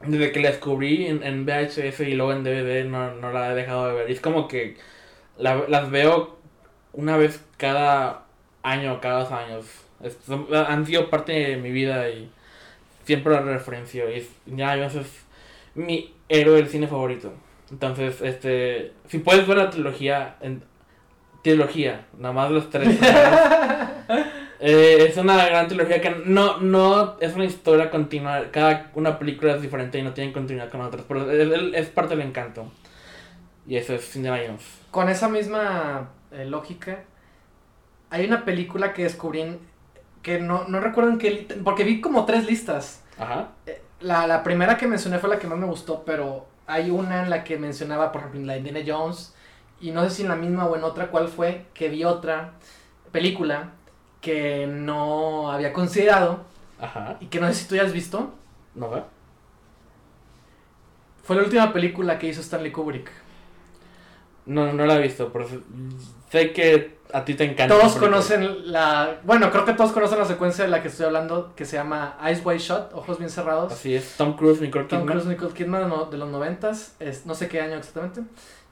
desde que la descubrí en, en VHS y luego en DVD no, no la he dejado de ver. Y es como que la- las veo una vez cada año, cada dos años. Son- han sido parte de mi vida y siempre la referencio. Y ya es mi héroe del cine favorito. Entonces, este, si puedes ver la trilogía, en, trilogía, nada más los tres. <laughs> eh, es una gran trilogía que no, no es una historia continua. Cada una película es diferente y no tiene continuidad con otras, pero es parte del encanto. Y eso es Indiana Jones. Con esa misma eh, lógica, hay una película que descubrí en- que no, no recuerdo en qué... Porque vi como tres listas. Ajá. Eh, La, la primera que mencioné fue la que más me gustó, pero hay una en la que mencionaba, por ejemplo, en la Indiana Jones, y no sé si en la misma o en otra cuál fue, que vi otra película que no había considerado Ajá. y que no sé si tú ya has visto. ¿No ve? Fue la última película que hizo Stanley Kubrick. No, no la he visto, pero sé que a ti te encanta. Todos conocen la... Bueno, creo que todos conocen la secuencia de la que estoy hablando, que se llama Eyes Wide Shut, Ojos Bien Cerrados. Así es, Tom Cruise, Nicole Tom Kidman. Cruise, Nicole Kidman de no- de los noventas, no sé qué año exactamente,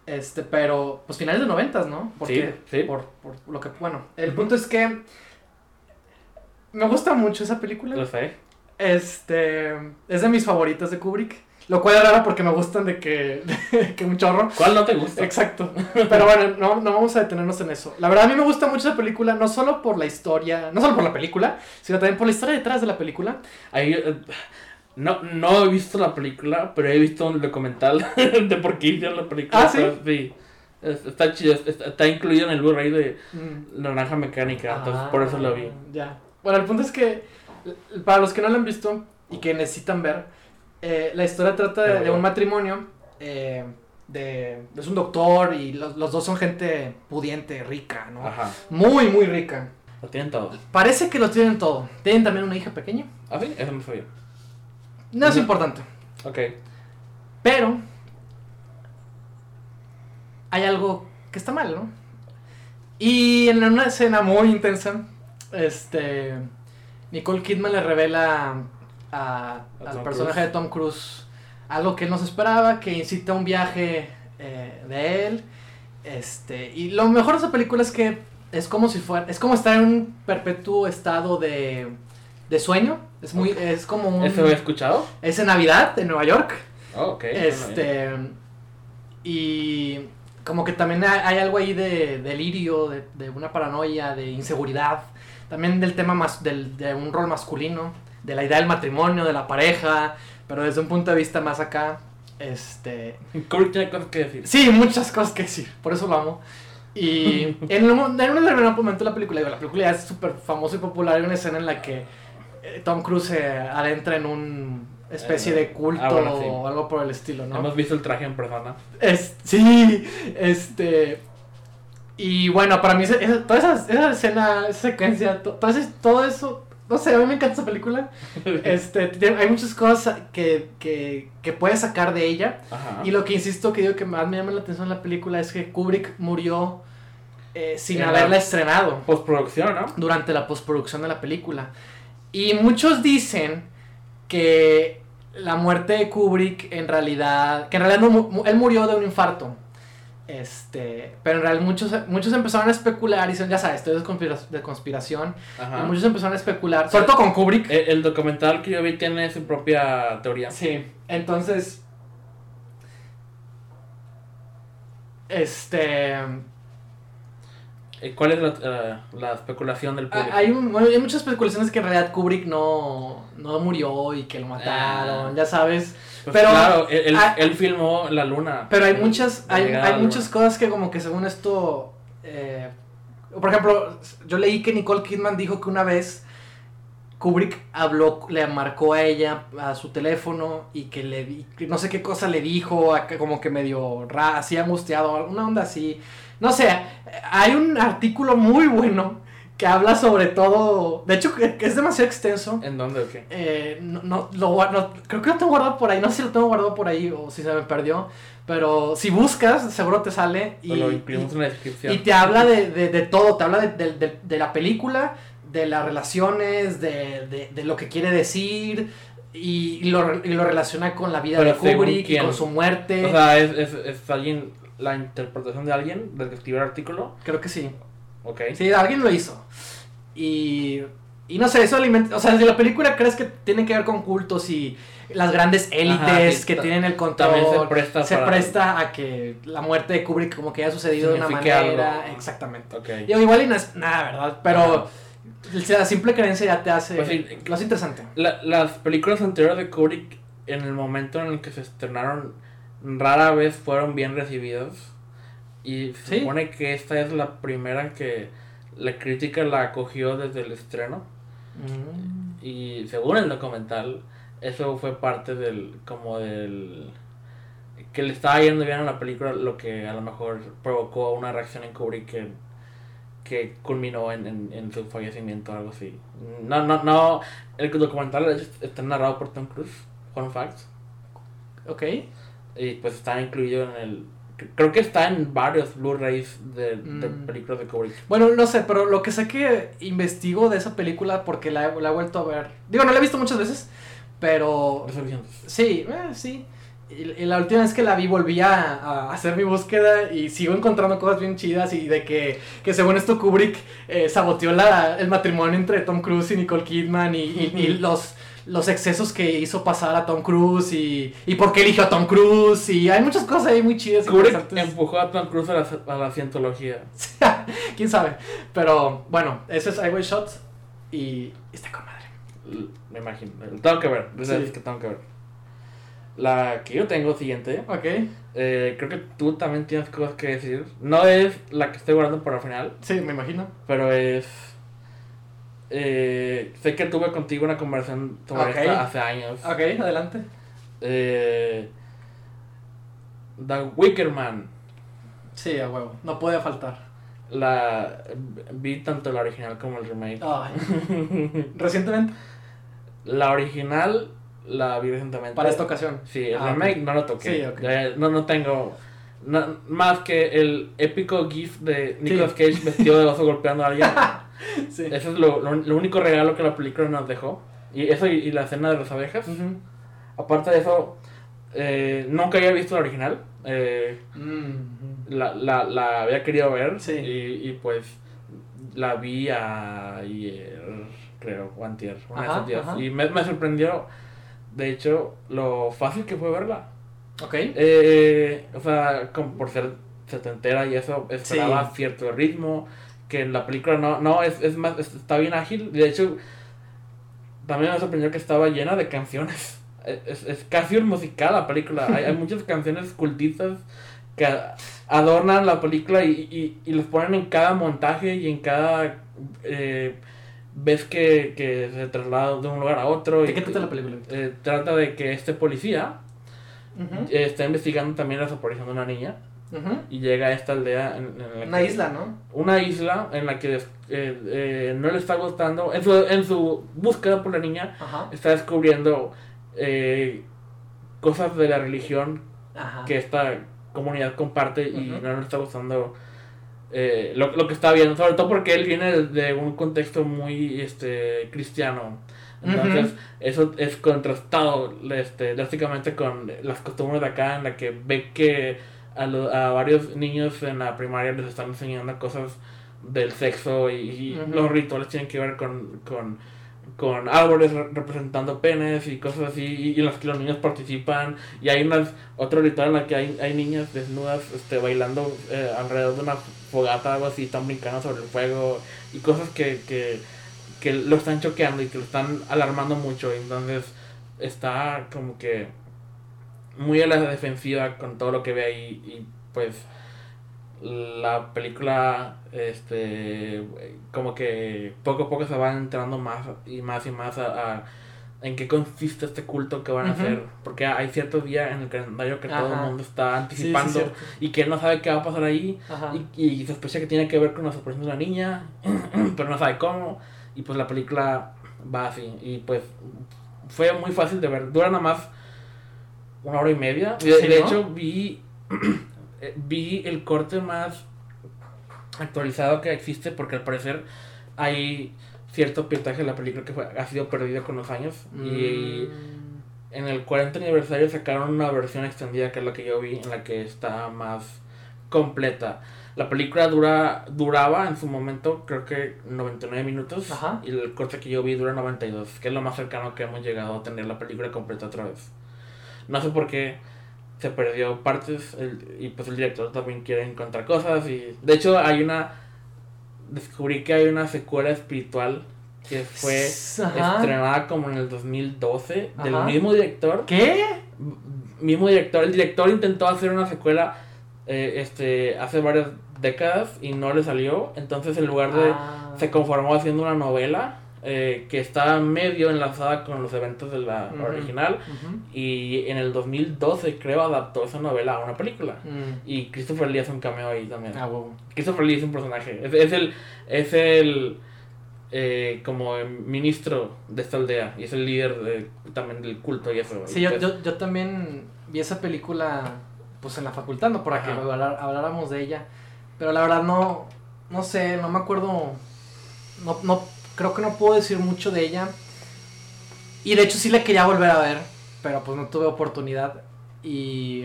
este, pero pues finales de noventas, ¿no? Porque, Sí, sí. Por, por lo que, bueno, el punto es que me gusta mucho esa película, Lo sé. este, es de mis favoritas de Kubrick, lo cual es raro porque me gustan de que, <laughs> que un chorro, ¿Cuál no te gusta? exacto, pero bueno, no, no vamos a detenernos en eso, la verdad a mí me gusta mucho esa película, no solo por la historia, no solo por la película, sino también por la historia detrás de la película, Ahí, eh, no, no he visto la película, pero he visto un documental <laughs> de por qué hicieron la película. Ah, ¿sí? pero sí. Es- Está chido, está, está incluido en el Blu-ray de Mm. Naranja Mecánica, entonces por eso lo vi. Ah, Ya. Bueno, el punto es que, para los que no lo han visto y que necesitan ver, eh, la historia trata de, de un matrimonio. eh, de, es un doctor y los, los dos son gente pudiente, rica, ¿no? Ajá, Muy, muy rica. lo tienen todo. Parece que lo tienen todo. Tienen también una hija pequeña. ¿Ah, sí? Eso no sabía. No es Ujú. importante. Ok. Pero hay algo que está mal, ¿no? Y en una escena muy intensa, este Nicole Kidman le revela a- A al personaje Cruise. de Tom Cruise algo que él no se esperaba, que incita un viaje eh, de él. Este, y lo mejor de esa película es que es como si fuera, es como estar en un perpetuo estado de, de sueño. Es muy, es como un, ¿Eso he escuchado? es en Navidad en Nueva York. Oh, ok. Este. Y como que también hay, hay algo ahí de delirio, de, de una paranoia, de inseguridad. También del tema más, del, de un rol masculino. De la idea del matrimonio, de la pareja, pero desde un punto de vista más acá, este... Tiene cosas que decir. Sí, muchas cosas que decir, por eso lo amo. Y <laughs> en un, en un determinado momento de la película, digo, la película ya es súper famosa y popular, hay una escena en la que eh, Tom Cruise se adentra en un especie Eh, de culto ah, bueno, sí. o algo por el estilo, ¿no? Hemos visto el traje en persona. Es, sí, este. Y bueno, para mí, toda esa, esa escena, esa secuencia, to- todo, todo eso, no sé, a mí me encanta esa película. <laughs> Este, hay muchas cosas que, que, que puedes sacar de ella. Ajá. Y lo que insisto que digo que más me llama la atención en la película es que Kubrick murió eh, sin En haberla estrenado Postproducción, ¿no? durante la postproducción de la película. Y muchos dicen que la muerte de Kubrick en realidad, que en realidad no él murió de un infarto. Este, pero en realidad muchos, muchos empezaron a especular y dicen, ya sabes, esto es de, conspira- de conspiración. Ajá. Y muchos empezaron a especular, sobre todo con Kubrick. El, el documental que yo vi tiene su propia teoría. Sí, entonces. Este. ¿Cuál es la, eh, la especulación del público? Hay, un- bueno, hay muchas especulaciones que en realidad Kubrick no, no murió y que lo mataron, Ah. ya sabes. Pues pero- claro, él, él- él filmó la luna. Pero hay muchas, hay, hay muchas cosas que como que según esto, eh, por ejemplo, yo leí que Nicole Kidman dijo que una vez Kubrick habló, le marcó a ella a su teléfono y que le no sé qué cosa le dijo, como que medio ra, así angustiado, una onda así. No sé, hay un artículo muy bueno que habla sobre todo, de hecho es demasiado extenso. ¿En dónde o qué? Eh, no, no, lo no, creo que lo tengo guardado por ahí, no sé si lo tengo guardado por ahí o si se me perdió, pero si buscas seguro te sale y, lo y- incluimos en la descripción. y te habla de, de, de todo, te habla de, de- de- la película, de las relaciones, de, de, de lo que quiere decir y, y lo, y lo relaciona con la vida Pero de Kubrick y con su muerte. O sea, ¿es, es, es alguien, la interpretación de alguien del que escribió el artículo. creo que sí. Ok. Sí, alguien lo hizo. Y, y no sé, eso alimenta. O sea, si la película crees que tiene que ver con cultos y las grandes élites Ajá, que tienen el control, También se presta se para- presta a que la muerte de Kubrick como que haya sucedido de una manera. algo. Exactamente. Ok. Yo igual y no es nada, ¿verdad? Pero la simple creencia ya te hace. Pues sí. lo hace interesante. La- las películas anteriores de Kubrick, en el momento en el que se estrenaron, rara vez fueron bien recibidas. Y se Sí. supone que esta es la primera que la crítica la acogió desde el estreno. Mm. Y según el documental, eso fue parte del, como del, que le estaba yendo bien a la película, lo que a lo mejor provocó una reacción en Kubrick que, que culminó en, en, en su fallecimiento o algo así. No, no, no, el documental está narrado por Tom Cruise, fun fact, Ok. y pues está incluido en el, creo que está en varios Blu-rays de, de Mm. películas de Kubrick. Bueno, no sé, pero lo que sé que investigo de esa película porque la, he- la he vuelto a ver. Digo, no la he visto muchas veces, pero. Sí, eh, sí. Y, y la última vez que la vi volví a, a hacer mi búsqueda y sigo encontrando cosas bien chidas y de que, que según esto Kubrick eh, saboteó la, el matrimonio entre Tom Cruise y Nicole Kidman y, y- y <laughs> los, los excesos que hizo pasar a Tom Cruise y, y por qué eligió a Tom Cruise y hay muchas cosas ahí muy chidas. Kubrick empujó a Tom Cruise a la, a la cientología. <laughs> ¿Quién sabe? Pero bueno, ese es Highway Shot y está con madre. Me imagino. Tengo que ver. Sí. que tengo que ver. La que yo tengo siguiente. Ok, eh, creo que tú también tienes cosas que decir. No es la que estoy guardando para el final. sí, me imagino. Pero es. Eh, sé que tuve contigo una conversación sobre Ok. esta hace años. Ok, adelante. Eh, The Wicker Man. Sí, a huevo, no puede faltar. La, vi tanto la original como el remake. Ay. <laughs> Recientemente, La original la vi recientemente. para esta ocasión. Sí, el Ah, remake no lo toqué. Sí, no, no tengo. no- más que el épico GIF de Nicolas Cage vestido de oso golpeando a alguien. <laughs> <laughs> Sí. Eso es lo, lo, lo único regalo que la película nos dejó. Y eso y, y la escena de las abejas. Ujú. Aparte de eso, eh, nunca había visto la original. Eh, Mm, la, la, la había querido ver. Sí. Y, y pues la vi ayer, creo, o antier, una de Ajá, esos días. Y me, me sorprendió, de hecho, lo fácil que fue verla. Ok. Eh, o sea, como por ser setentera y eso, esperaba Sí. cierto ritmo, que en la película no, no, es, es más, es- está bien ágil. De hecho, también me sorprendió que estaba llena de canciones. <laughs> Es, es casi un musical la película. Hay, hay <laughs> muchas canciones cultistas que adornan la película y, y, y los ponen en cada montaje y en cada eh, vez que, que se traslada de un lugar a otro. ¿De y, qué trata la película? eh, trata de que este policía eh, está investigando también la desaparición de una niña y llega a esta aldea en, en la Una que- isla, ¿no? una isla en la que eh, eh, no le está gustando en su, en su búsqueda por la niña está descubriendo eh, cosas de la religión que esta comunidad comparte y no le está gustando eh, lo, lo que está viendo, sobre todo porque él viene de, un contexto muy este cristiano. Entonces, eso es contrastado este, drásticamente con las costumbres de acá, en la que ve que a, lo- a varios niños en la primaria les están enseñando cosas del sexo y, los rituales tienen que ver con, con, con árboles re- representando penes y cosas así, y, y en las que los niños participan. Y hay unas, otro ritual en la que hay, hay niñas desnudas este, bailando eh, alrededor de una fogata, algo así, están brincando sobre el fuego, y cosas que, que, que lo están choqueando y que lo están alarmando mucho. Entonces está como que muy a la defensiva con todo lo que ve ahí y pues la película este como que poco a poco se va entrando más y más y más a, a en qué consiste este culto que van a hacer porque hay cierto día en el calendario que todo el mundo está Sí, sí, anticipando y que él no sabe qué va a pasar ahí y, y sospecha que tiene que ver con la desaparición de una niña, <clears throat> pero no sabe cómo. Y pues la película va así. Y pues fue muy fácil de ver. Dura nada más una hora y media. De, Sí, de ¿no? hecho, vi, <clears throat> eh, vi el corte más actualizado que existe porque al parecer hay cierto pietaje de la película que fue- ha sido perdido con los años. Y Mm. en el 40 aniversario sacaron una versión extendida que es la que yo vi, en la que está más completa. La película dura duraba en su momento creo que 99 minutos Ajá. y el corte que yo vi dura 92, que es lo más cercano que hemos llegado a tener la película completa otra vez. No sé por qué se perdió partes el- y pues el director también quiere encontrar cosas y de hecho hay una descubrí que hay una secuela espiritual que fue Ajá. estrenada como en el 2012 del mismo director ¿Qué? mismo director el director intentó hacer una secuela eh, este hace varias décadas y no le salió entonces en lugar de Ah. se conformó haciendo una novela eh, que está medio enlazada con los eventos de la original y en el 2012 creo adaptó esa novela a una película Mm. y Christopher Lee hace un cameo ahí también Ah, huevo. Christopher Lee es un personaje. Es, es el. Es el. eh, como el ministro de esta aldea. Y es el líder de- también del culto y eso. Sí, Y yo, pues, yo, yo también vi esa película pues en la facultad, ¿no? Para que Ajá. hablar- habláramos de ella. Pero la verdad no, no sé, no me acuerdo, no, no, creo que no puedo decir mucho de ella. Y de hecho sí la quería volver a ver, pero pues no tuve oportunidad. Y,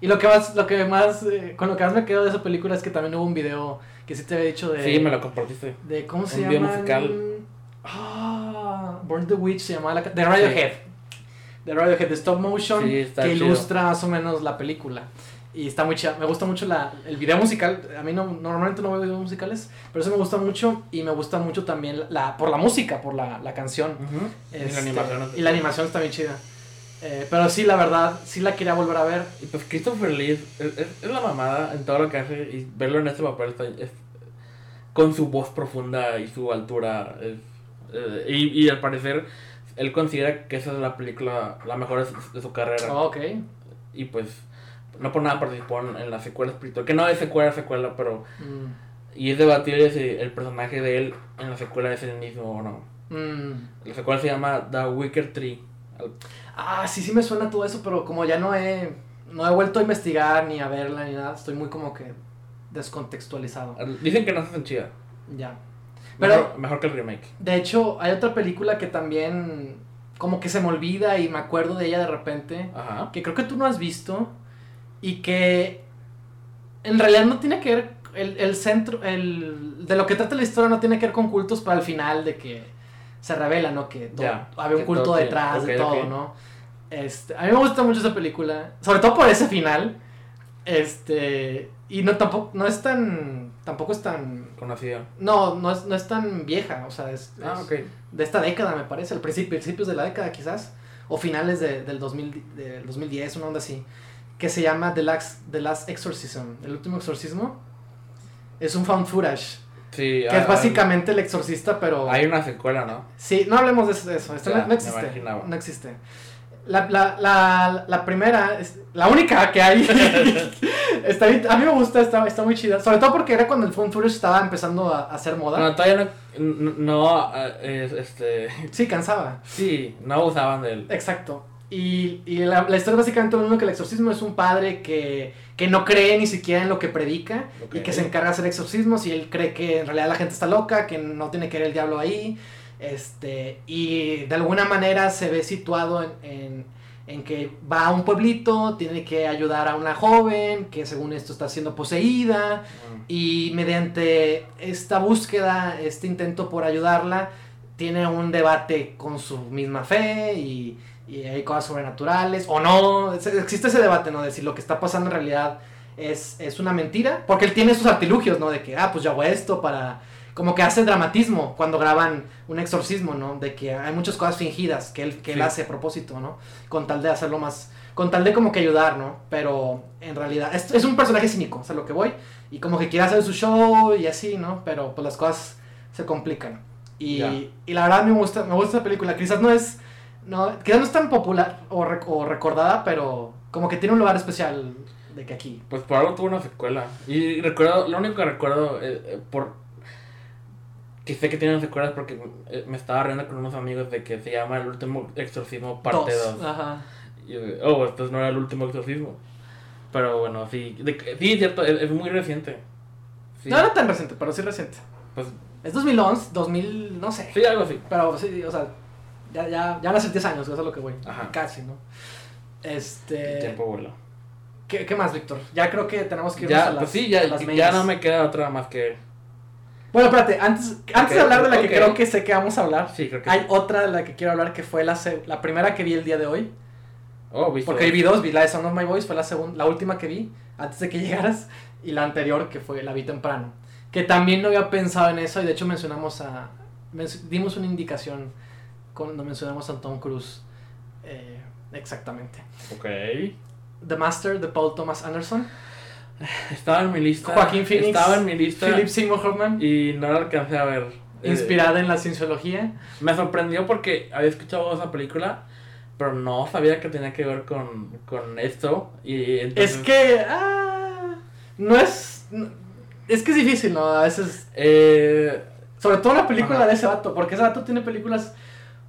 y lo que más, lo que más, eh, con lo que más me quedo de esa película es que también hubo un video que sí te había dicho de... Sí, me lo compartiste. de ¿Cómo se llama? musical. Ah, Burn the Witch se llamaba la de Radiohead. De Radiohead, de stop motion, Sí, que chido. ilustra más o menos la película. Y está muy chida. Me gusta mucho la, el video musical. A mí no, normalmente no veo videos musicales, pero eso me gusta mucho. Y me gusta mucho también la, por la música, por la, la canción. Y Este, la animación. y la animación está bien chida. Eh, pero sí, la verdad, sí la quería volver a ver. Y pues Christopher Lee es, es- es la mamada en todo lo que hace. Y verlo en este papel está. es- con su voz profunda y su altura. eh, y, y al parecer. Él considera que esa es la película la mejor de su, de su carrera. Oh, ok. Y pues. No por nada participó en, en la secuela espiritual. Que no es secuela, secuela, pero. Mm, Y es debatible si el personaje de él en la secuela es el mismo o no. mm. La secuela se llama The Wicker Tree. Ah, sí, sí me suena todo eso, pero como ya no he, no he vuelto a investigar ni a verla ni nada, estoy muy como que descontextualizado. al- Dicen que no se chida. Ya. Pero, Mejor, mejor que el remake. de hecho, hay otra película que también como que se me olvida y me acuerdo de ella de repente, Ajá. que creo que tú no has visto y que en realidad no tiene que ver, el, el centro, el, de lo que trata la historia no tiene que ver con cultos, pero al final de que se revela, ¿no? Que todo- había un que culto todo detrás de todo. ¿no? Este, a mí me gusta mucho esa película, sobre todo por ese final. Este, y no tampoco no es tan tampoco es tan conocida. No, no es, no es tan vieja, o sea, es, Ah, es de esta década, me parece, al principio, principios de la década quizás, o finales de- del, 2000, del 2010, una onda así, que se llama The Last, The Last Exorcism, el último exorcismo. Es un found footage, Sí, que ah, es básicamente el exorcista, pero... Hay una secuela, ¿no? Sí, no hablemos de eso, de esto Ya, no, no existe, no existe. La, la, la, la primera, es, la única que hay, <laughs> está a mí me gusta, está, está muy chida, sobre todo porque era cuando el found footage estaba empezando a, a hacer moda. Bueno, todavía no. No, no, eh, es- este. Sí, cansaba. Sí, no usaban del. Exacto. Y, y la, la historia es básicamente lo mismo que el exorcismo. Es un padre que, que no cree ni siquiera en lo que predica y que se encarga de hacer exorcismos y él cree que en realidad la gente está loca, que no tiene que ver el diablo ahí. Este, y de alguna manera se ve situado en, en, en que va a un pueblito, tiene que ayudar a una joven que según esto está siendo poseída. Mm. Y mediante esta búsqueda, este intento por ayudarla, tiene un debate con su misma fe y, y hay cosas sobrenaturales o no. Existe ese debate, ¿no? De si lo que está pasando en realidad es, es una mentira. Porque él tiene sus artilugios, ¿no? De que, ah, pues yo hago esto para... Como que hace dramatismo cuando graban un exorcismo, ¿no? De que hay muchas cosas fingidas que él, que él Sí. hace a propósito, ¿no? Con tal de hacerlo más... Con tal de como que ayudar, ¿no? Pero en realidad es, es un personaje cínico, o sea, lo que voy. Y como que quiere hacer su show y así, ¿no? Pero pues las cosas se complican. Y, y la verdad me gusta, me gusta esa película. Quizás no es, no, quizás no es tan popular o, rec- o recordada, pero como que tiene un lugar especial de que aquí. Pues por algo tuvo una secuela. Y recuerdo, lo único que recuerdo eh, eh, por que sé que tiene una secuela es porque eh, me estaba riendo con unos amigos de que se llama El último exorcismo parte Dos. 2. Ajá. Y oh, esto no era el último exorcismo. Pero bueno, sí, de sí, es cierto, es, es muy reciente. Sí, No era tan reciente, pero sí reciente. pues Es 2011, 2000, no sé. sí, algo así. Pero sí, o sea, ya, ya, ya van a ser 10 años, eso es lo que voy. Ajá. Casi, ¿no? El Este... tiempo vuela. ¿qué, qué más, Víctor? Ya creo que tenemos que irnos a Ya, las, pues sí, ya, las ya no me queda otra más que. Bueno, espérate, antes, antes Ok, de hablar de la ok. que creo que sé que vamos a hablar, Sí, creo que hay sí. otra de la que quiero hablar que fue la, la primera que vi el día de hoy. Oh, ¿viste? Porque hoy vi dos, vi la de Sound of My Voice, fue la, segunda, la última que vi antes de que <laughs> llegaras, y la anterior que fue la vi temprano. Que también no había pensado en eso, y de hecho mencionamos a. dimos una indicación cuando mencionamos a Tom Cruise. eh, exactamente. Ok. The Master de Paul Thomas Anderson. Estaba en mi lista. Joaquín Phoenix, Estaba en mi lista. Philip Seymour Hoffman, Y no la alcancé a ver. Eh, inspirada en la cienciología. me sorprendió porque había escuchado esa película, pero no sabía que tenía que ver con, con esto. Y entonces, Es que. ah, no es. no- es que es difícil, ¿no? A veces. Eh, Sobre todo la película Ajá. de ese vato, porque ese vato tiene películas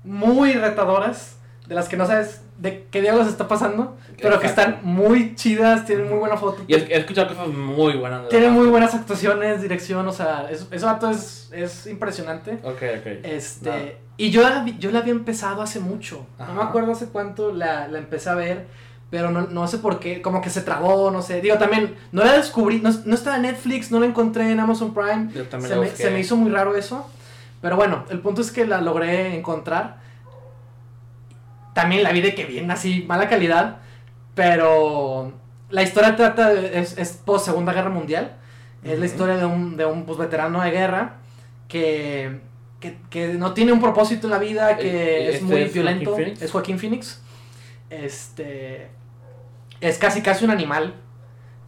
muy retadoras, de las que no sabes de qué diablos está pasando, pero que Exacto. están muy chidas, tienen muy buena foto. y he, escuchado cosas muy buenas. de Tiene la- muy buenas actuaciones, dirección, o sea, es- ese vato es, es impresionante. Ok, ok. Este, No. y yo la, vi- yo la había empezado hace mucho. No me Ajá. acuerdo hace cuánto la, la empecé a ver, pero no, no sé por qué, como que se trabó, no sé. Digo, también, no la descubrí, no, no estaba en Netflix, no la encontré en Amazon Prime. Yo también Se la me, busqué. se me hizo muy raro eso. Pero bueno, el punto es que la logré encontrar. También la vi de que bien así, mala calidad. Pero la historia trata de, es, es post Segunda Guerra Mundial. Es la historia de un, de un pues, veterano de guerra que, que, que no tiene un propósito en la vida, que Eh, es ¿este muy es violento. Phoenix? Es Joaquín Phoenix. Este. Es casi casi un animal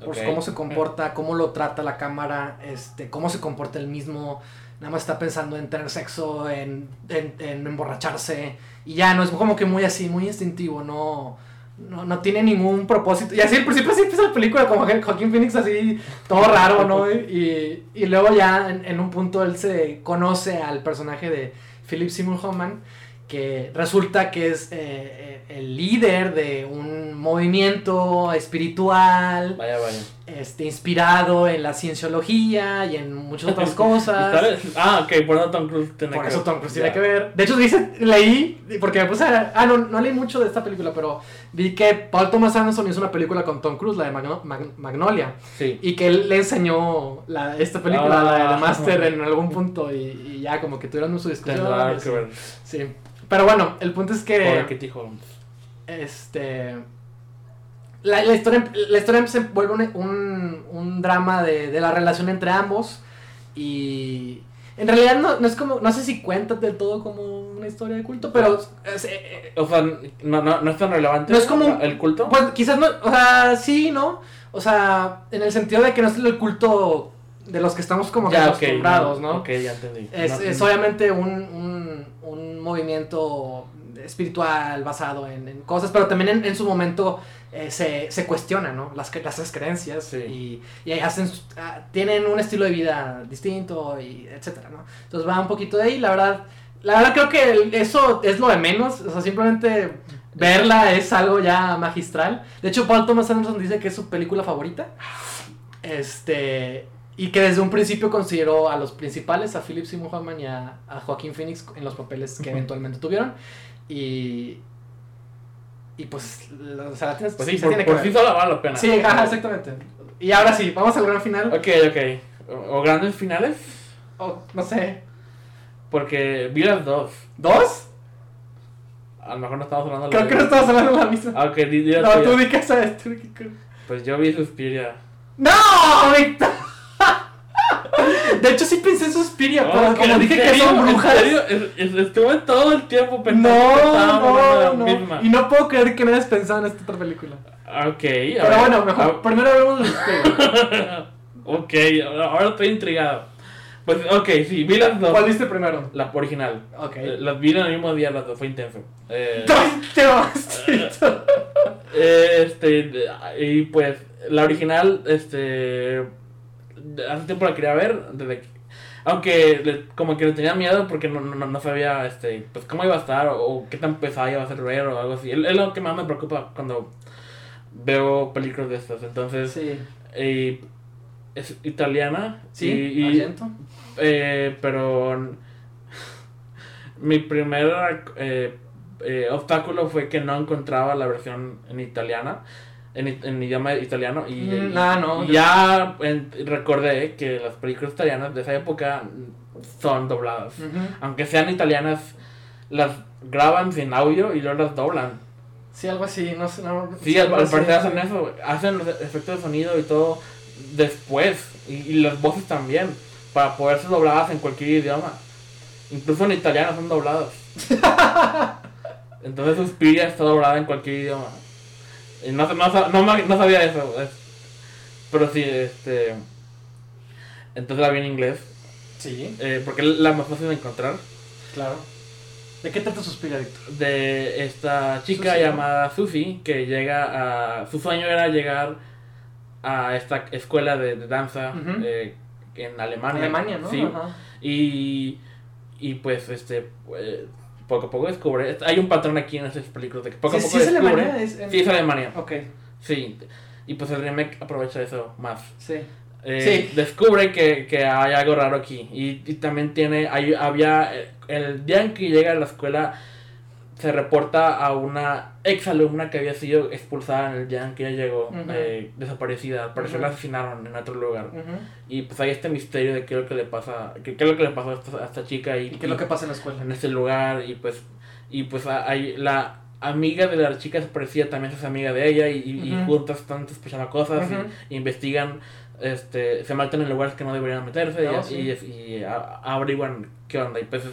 pues Ok. cómo se comporta, cómo lo trata la cámara, este, cómo se comporta el mismo, nada más está pensando en tener sexo, en, en, en emborracharse, y ya, no es como que muy así, muy instintivo, no, no, no tiene ningún propósito, y así al principio así empieza la película, como que Joaquín Phoenix así, todo raro, ¿no? <laughs> Y, y luego ya en, en un punto él se conoce al personaje de Philip Seymour Hoffman, que resulta que es eh, eh, el líder de un movimiento espiritual, Vaya, vaya. Este, inspirado en la cienciología y en muchas otras <laughs> cosas. Ah, ok, por eso Tom Cruise tiene Por que eso ver. Tom Cruise tiene que ver. De hecho, dice, leí, porque me puse a... Ah, no, no leí mucho de esta película, pero vi que Paul Thomas Anderson hizo una película con Tom Cruise, la de Magno- Mag- Magnolia, Sí. y que él le enseñó la, esta película, la de Ah. Master, en algún punto, y, y ya como que tuvieron su discusión. Ver. Sí. Pero bueno, el punto es que... Holmes. Este. La, la historia, la historia se vuelve un, un, un drama de, de la relación entre ambos. Y en realidad no, no es como, no sé si cuenta del todo como una historia de culto, pero es, eh, eh, O sea, no, no, no es tan relevante No es como un- el culto. pues quizás no, o sea, sí, ¿no? O sea, en el sentido de que no es el culto de los que estamos como ya, acostumbrados, ¿no? Ok, ya entendí. Es, es obviamente un, un, un movimiento espiritual basado en, en cosas, pero también en, en su momento eh, se, se cuestiona, ¿no? Las, las creencias Sí. y, y hacen, ah, tienen un estilo de vida distinto y etcétera, ¿no? Entonces va un poquito de ahí, la verdad, la verdad creo que eso es lo de menos, o sea, simplemente verla es algo ya magistral. De hecho, Paul Thomas Anderson dice que es su película favorita. Este, y que desde un principio consideró a los principales, a Philip Seymour Hoffman y a, a Joaquín Phoenix en los papeles que eventualmente tuvieron. Y. Y pues, la- o sea, la tienes- Pues se sí, por, tiene que por ver. sí vale la pena. Sí, ajá, exactamente. Y ahora sí, vamos al gran final. Ok, ok. O, o grandes finales, O, no sé, porque vi las dos. ¿dos? A lo mejor no estamos hablando de Creo la que no estamos hablando de la misma. Ah, ok, di, di la No, tuya. tú di que sabes. tú di que- Pues yo vi Suspiria. ¡No! Víctor! De hecho, sí pensé en Suspiria, pero Ok, como ¿en dije que son brujas. Estuve todo el tiempo pensando No, la no, misma. no. Y no puedo creer que no hayas pensado en esta otra película. Ok, Pero ver. bueno, mejor. Ah, Primero hablemos de Suspiria. <laughs> ok, ahora estoy intrigado. Pues, ok, sí, vi las dos. ¿Cuál viste primero? La original. Ok. Eh, Las vi en el mismo día, las dos, fue intenso. Eh, ¡Ay, te eh, este, y pues, la original, este, hace tiempo la quería ver, desde que- aunque le- como que le tenía miedo porque no, no, no sabía, este, pues cómo iba a estar o, o qué tan pesada iba a ser ver o algo así. Es, es lo que más me preocupa cuando veo películas de estas. Entonces, Sí. eh, es italiana. Sí, y- eh, pero mi primer eh, eh, obstáculo fue que no encontraba la versión en italiana, en, en idioma italiano. Y, Mm, y- ah, no. y ya en- recordé que las películas italianas de esa época son dobladas. Aunque sean italianas, las graban sin audio y luego las doblan. Sí, algo así, no sé. No, Sí, al, algo al así, parecer sí. hacen eso, hacen los efectos de sonido y todo después, y, y las voces también, para poder ser dobladas en cualquier idioma. Incluso en italiano son dobladas. <laughs> Entonces Suspiria está doblada en cualquier idioma. Y no, no, no, no sabía eso. es- pero sí, este... Entonces la vi en inglés, Sí, eh, porque es la más fácil de encontrar. claro. ¿De qué trata Suspiria, Víctor? de esta chica Susi, ¿no? llamada Susie que llega a su sueño era llegar a esta escuela de, de danza Ujú. eh, en Alemania Alemania, ¿no? sí Ajá. y y pues este eh, poco a poco descubre hay un patrón aquí en estas películas de que poco Sí, a sí poco es descubre. Alemania, es en- sí es Alemania. Ok, sí y pues el remake aprovecha eso más. Sí. eh, Sí. descubre que, que hay algo raro aquí. Y, y también tiene hay, había eh, el día en que llega a la escuela se reporta a una ex alumna que había sido expulsada en el día en que ella llegó eh, desaparecida. Al parecer la asesinaron en otro lugar. Y pues hay este misterio de qué es lo que le pasa qué, qué es lo que le pasó a esta, a esta chica y, ¿Y qué es lo que pasa en la escuela? en este lugar. Y pues y pues hay la amiga de la chica desaparecida también es amiga de ella y, juntas están sospechando cosas y- investigan este se meten en lugares que no deberían meterse No, y, sí. y- y a- averiguan qué onda. Y pues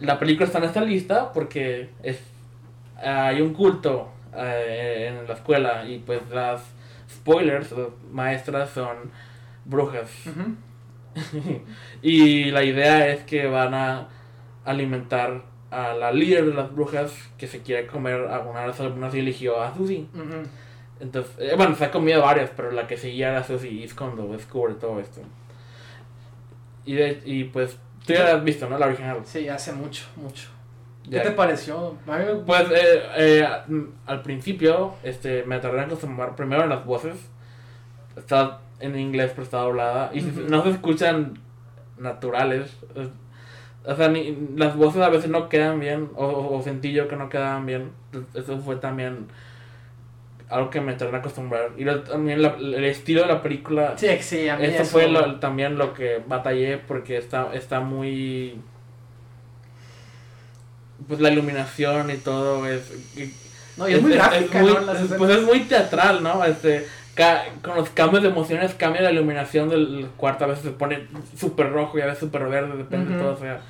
la película está en esta lista porque es hay un culto eh, en la escuela y pues las spoilers las maestras son brujas <laughs> y la idea es que van a alimentar a la líder de las brujas que se quiere comer a una de las alumnas y eligió a Susie. Entonces, eh, bueno, se ha comido varias, pero la que seguía era Susie y es cuando descubre todo esto. Y, de- y pues, tú ya la has visto, ¿no? La original. Sí, hace mucho, mucho. ¿Qué Ya. te pareció? A mí me- Pues eh, eh, al principio este, me tardé en acostumbrar primero en las voces. Está en inglés pero está doblada. Y no se escuchan naturales. Es- O sea, ni, las voces a veces no quedan bien. O, o, o sentí yo que no quedaban bien. Eso fue también algo que me tardé en acostumbrar. Y lo- también la- el estilo de la película. Sí, sí, a mí Esto eso- fue lo- también lo que batallé porque está, está muy... Pues la iluminación y todo es... No, y es, muy gráfica, muy, ¿no? Es- pues es muy teatral, ¿no? Este, ca- con los cambios de emociones cambia la iluminación del cuarto, a veces se pone súper rojo y a veces súper verde, depende de todo, o sea.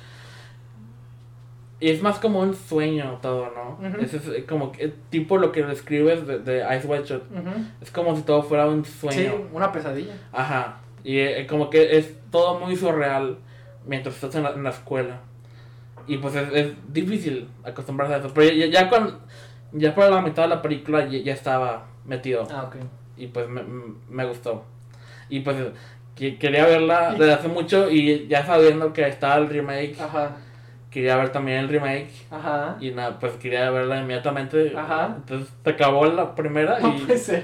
Y es más como un sueño todo, ¿no? Ujú. Es, es como que, tipo lo que describes de, de Ice White Shot. Es como si todo fuera un sueño. Sí, una pesadilla. Ajá. Y eh, como que es todo muy surreal mientras estás en la, en la escuela. Y pues es, es difícil acostumbrarse a eso. Pero ya, ya cuando, ya para la mitad de la película ya, ya estaba metido. Ah, ok. Y pues me, me gustó. Y pues que- quería verla desde hace mucho y ya sabiendo que estaba el remake, Ajá, quería ver también el remake. ajá. Y nada, pues quería verla inmediatamente. Ajá. Entonces se acabó la primera No y... puede ser.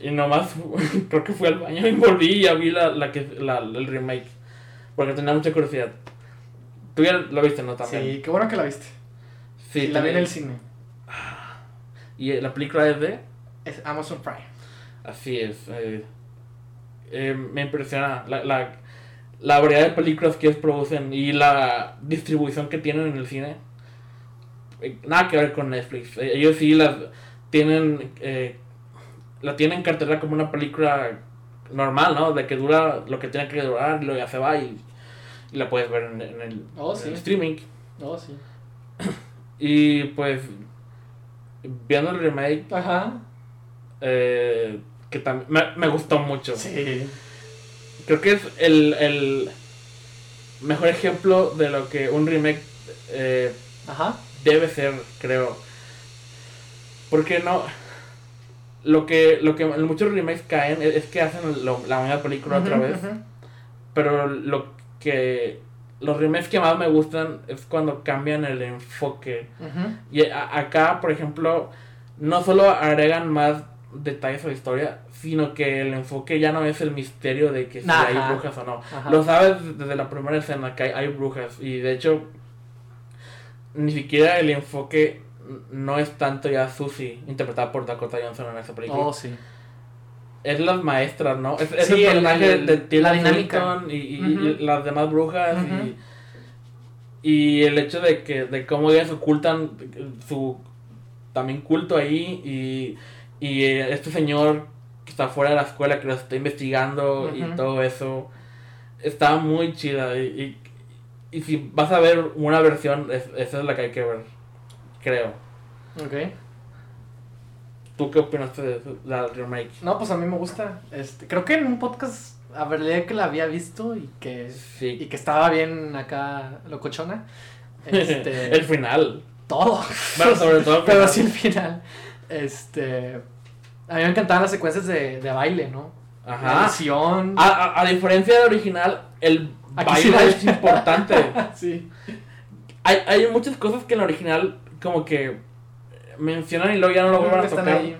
Y nomás <laughs> creo que fui al baño y volví y ya vi la, la que, la, el remake. Porque tenía mucha curiosidad. Tú ya lo viste, ¿no? También. Sí, qué bueno que la viste. Sí, y la vi en también. el cine. Y eh, la película es de. Es Amazon Prime. Así es. eh, eh, me impresiona la, la, la variedad de películas que ellos producen y la distribución que tienen en el cine. Eh, nada que ver con Netflix. Eh, ellos sí las tienen. Eh, la tienen en cartera como una película normal, ¿no? De que dura lo que tiene que durar y luego ya se va y, y la puedes ver en, en el, Oh, en sí. el streaming. Oh, sí. <coughs> Y pues. Viendo el remake, Ajá. eh, que también me, me gustó mucho. Sí. Creo que es el, el mejor ejemplo de lo que un remake eh, Ajá. debe ser, creo. Porque no. Lo que, lo que muchos remakes caen es, es que hacen lo- la misma película otra vez. Pero lo que. Los remakes que más me gustan es cuando cambian el enfoque. Y a- acá, por ejemplo, no solo agregan más detalles a la historia, sino que el enfoque ya no es el misterio de que si Ajá. hay brujas o no. Ajá. Lo sabes desde la primera escena que hay, hay brujas y de hecho ni siquiera el enfoque no es tanto ya Susie, interpretada por Dakota Johnson en esa película. Oh, sí. Es las maestras, ¿no? Es, es Sí, el el- personaje el- de Tilda dinámica. Swinton y, y- las demás brujas y, y el hecho de que de cómo ellas ocultan su también culto ahí y, y este señor que está fuera de la escuela que los está investigando y Ujú. todo eso está muy chida y, y, y si vas a ver una versión es- esa es la que hay que ver creo Ok. ¿tú qué opinaste de la remake? No, pues a mí me gusta. Este, creo que en un podcast hablé que la había visto y que, y Sí. que estaba bien acá locochona. <laughs> Este, el final. todo. Bueno, sobre todo el <laughs> Pero así el final. Este. A mí me encantaban las secuencias de, de baile, ¿no? Ajá. edición. A, a, a diferencia del original, el Aquí baile sí es <laughs> importante. sí. hay, hay muchas cosas que en el original como que mencionan y luego ya no lo vuelven a tocar. ahí.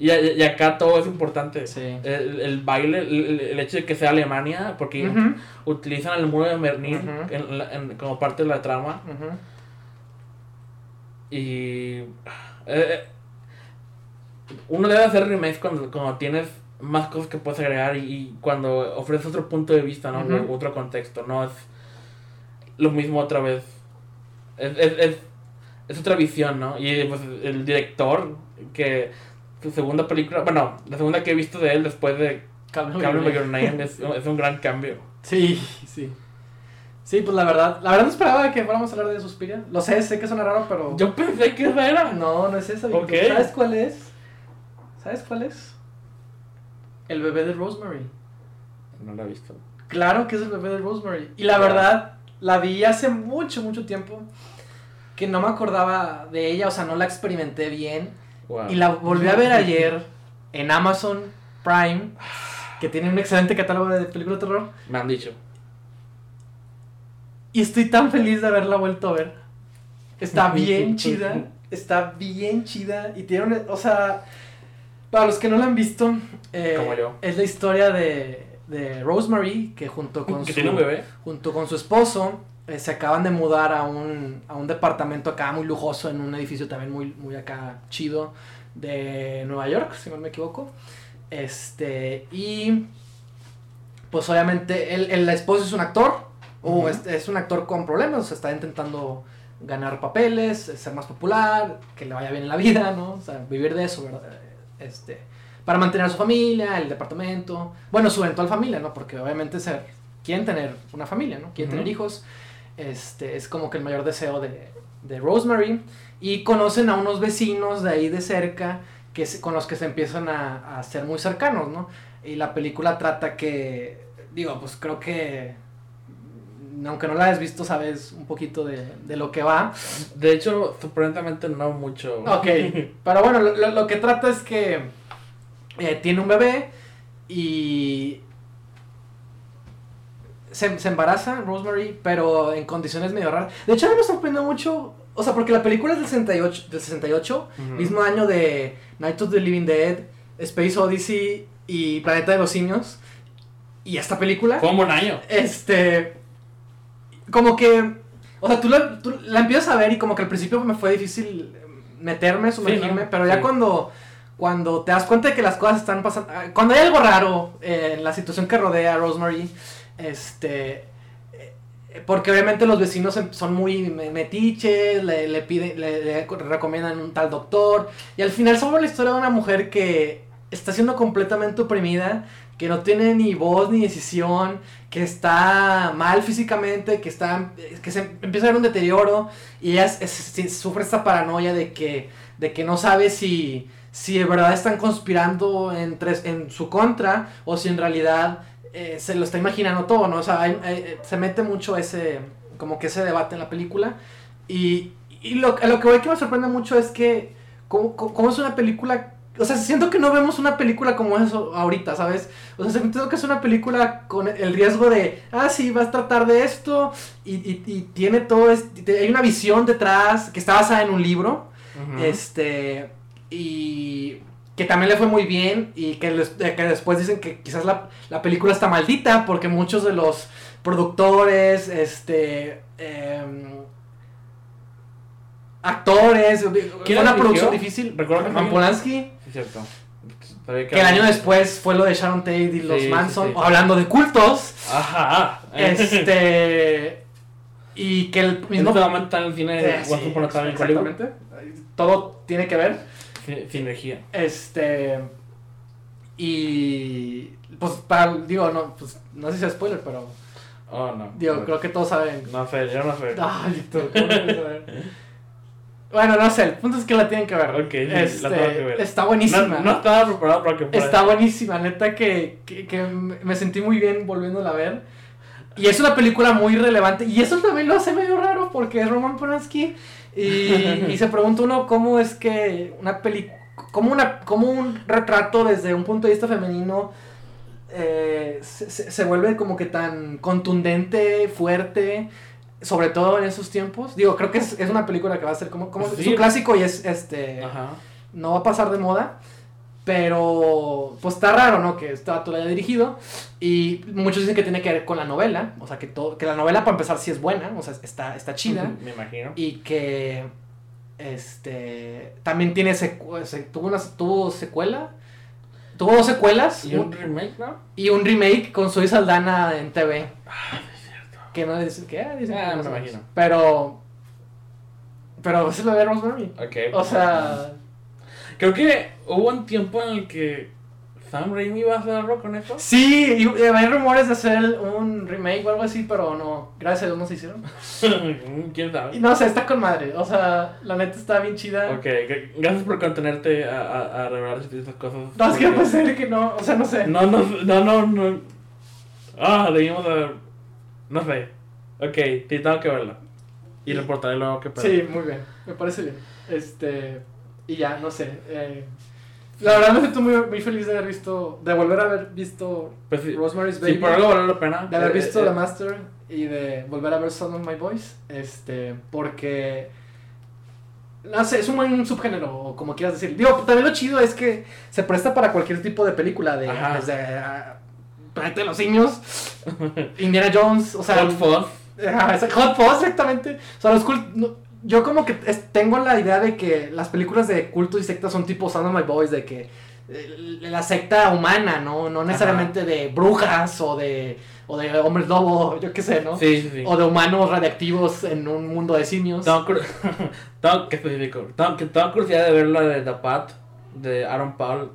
Y, y acá todo es importante. Sí. El, el baile, el, el hecho de que sea Alemania, porque utilizan el muro de Berlín Ujú. en la- en- como parte de la trama. ujú. Y. eh, uno debe hacer remakes cuando, cuando tienes más cosas que puedes agregar y, y cuando ofreces otro punto de vista, ¿no? Otro contexto, no es lo mismo otra vez. Es, es, es, es otra visión, ¿no? Y pues el director, que su segunda película, bueno, la segunda que he visto de él después de Me by Your Name es, es un gran cambio. Sí, sí. Sí, pues la verdad, la verdad no esperaba que fuéramos a hablar de Suspiria. Lo sé, sé que suena raro, pero... Yo pensé que esa era. No, no es esa. Ok. ¿Sabes cuál es? ¿Sabes cuál es? El bebé de Rosemary. No la he visto. Claro que es el bebé de Rosemary. Y la verdad, la vi hace mucho, mucho tiempo. Que no me acordaba de ella, o sea, no la experimenté bien. Wow. Y la volví a ver ayer en Amazon Prime, que tiene un excelente catálogo de películas de terror. Me han dicho. Y estoy tan feliz de haberla vuelto a ver. Está <laughs> bien chida. Está bien chida. Y tiene una. O sea, para los que no la han visto, eh, Como yo. es la historia de, de Rosemary, que junto con ¿Que su. tiene un bebé? junto con su esposo eh, se acaban de mudar a un, a un departamento acá muy lujoso en un edificio también muy, muy acá chido de Nueva York, si no me equivoco. Este, y pues obviamente el, el esposo es un actor, o Ujú. es, es un actor con problemas, o sea, está intentando ganar papeles, ser más popular, que le vaya bien en la vida, ¿no? O sea, vivir de eso, ¿verdad? Este, para mantener a su familia, el departamento, bueno, su eventual familia, ¿no? Porque obviamente ser, quieren tener una familia, ¿no? Quieren tener hijos, este, es como que el mayor deseo de, de Rosemary, y conocen a unos vecinos de ahí de cerca, que se- con los que se empiezan a, a ser muy cercanos, ¿no? Y la película trata que, digo, pues creo que, aunque no la hayas visto, sabes un poquito de, de lo que va. De hecho, sorprendentemente no mucho. Ok, <laughs> pero bueno, lo, lo- que trata es que eh, tiene un bebé y se, se embaraza Rosemary, pero en condiciones medio raras. De hecho, a mí me sorprendió mucho, o sea, porque la película es del 68, del 68 Ujú. mismo año de Night of the Living Dead, Space Odyssey y Planeta de los Simios. Y esta película, Fue un buen año. este, como que, o sea, tú la, tú la empiezas a ver y como que al principio me fue difícil meterme, sumergirme, ¿no? pero ya Sí. cuando, cuando te das cuenta de que las cosas están pasando, ah, cuando hay algo raro eh, en la situación que rodea a Rosemary, este, eh, porque obviamente los vecinos em- son muy me- metiches, le, le piden, le, le recomiendan un tal doctor, y al final sobre la historia de una mujer que está siendo completamente oprimida, que no tiene ni voz ni decisión, que está mal físicamente, que está que se empieza a ver un deterioro y ella es- sufre esta paranoia de que de que no sabe si si de verdad están conspirando en, tres- en su contra o si en realidad eh, se lo está imaginando todo, ¿no? O sea, hay- se mete mucho ese como que ese debate en la película y, y lo, lo que voy que me sorprende mucho es que como, como es una película o sea, siento que no vemos una película como eso ahorita, ¿sabes? O sea, siento que es una película con el riesgo de, ah, sí, vas a tratar de esto, y, y- y tiene todo, este, hay una visión detrás que está basada en un libro, este, y que también le fue muy bien, y que, les- eh, que después dicen que quizás la, la película está maldita, porque muchos de los productores, este, em, actores, fue ¿Quién una producción difícil, ¿Recuerdas Roman quién? Polanski, Cierto. Que el año después fue lo de Sharon Tate y los Sí, Manson, sí. hablando de cultos, Ajá. este, y que el mismo... este Eh, exactamente. Todo tiene que ver. Sin- Sinergia. Este. Y. Pues, para. Digo, no, pues, no sé si es spoiler, pero. Oh, no. Digo, no, creo que todos saben. No sé, yo no sé. Ay, Víctor, ¿cómo no quieres saber? <laughs> Bueno, no sé, el punto es que la tienen que ver. Ok, la Este, tengo que ver. Está buenísima. No, no estaba preparado para que fuera. Está buenísima, neta que, que, que me sentí muy bien volviéndola a ver. Y es una película muy relevante. Y eso también lo hace medio raro porque es Roman Polanski. Y, y se pregunta uno cómo es que una película. Cómo, una, cómo un retrato desde un punto de vista femenino eh, se, se- se vuelve como que tan contundente, fuerte. Sobre todo en esos tiempos. Digo, creo que es, es una película que va a ser como. como Sí. Es un clásico y es este Ajá. no va a pasar de moda. Pero, pues está raro, ¿no? Que este vato lo haya dirigido. Y muchos dicen que tiene que ver con la novela. O sea, que, todo, que la novela, para empezar, sí es buena. O sea, está, está chida. Me imagino. Y que, este, también tiene secu- se- tuvo, una, tuvo secuela. Tuvo dos secuelas. Y un un- remake, ¿no? y un remake con Zoe Saldana en TV. Ah. Que no dicen que, ah, dicen que Ah, no me imagino. Pero, pero es lo de Rosemary. Ok. O sea, Creo que hubo un tiempo en el que Sam Raimi iba a hacer algo con eso. Sí, y, y hay rumores de hacer un remake o algo así, pero no, gracias a Dios no se hicieron. <laughs> ¿Quién Y sabe? no sé, está con madre, o sea, la neta está bien chida. Ok, gracias por contenerte a, a, a revelar estas cosas. No, es que puede ser que no, o sea, no sé. No, no, no, no, no. Ah, debimos haber. No sé. Ok, sí, tengo que verla. Y reportaré luego pedo. Sí, muy bien, me parece bien. Este, y ya, no sé. eh, la verdad me siento muy, muy feliz de haber visto, de volver a haber visto Pues sí, Rosemary's Baby. sí, por algo vale la pena. De haber Eh, visto eh, The Master y de volver a ver Son of My Voice. Este, porque. No sé, es un buen subgénero, o como quieras decir. Digo, también lo chido es que se presta para cualquier tipo de película, de, desde Planeta de los Simios, Indiana Jones, o sea. Hot Fuzz. Hot Fuzz, exactamente. O sea, los cult- no, yo como que tengo la idea de que las películas de culto y secta son tipo Son of My Boys, de que eh, la secta humana, ¿no? No necesariamente de brujas o de, o de hombres lobo, <laughs> yo qué sé, ¿no? Sí, sí, sí. O de humanos radiactivos en un mundo de simios. Tengo, <laughs> ¿qué específico? Tengo curiosidad de ver la de The Path de Aaron Paul.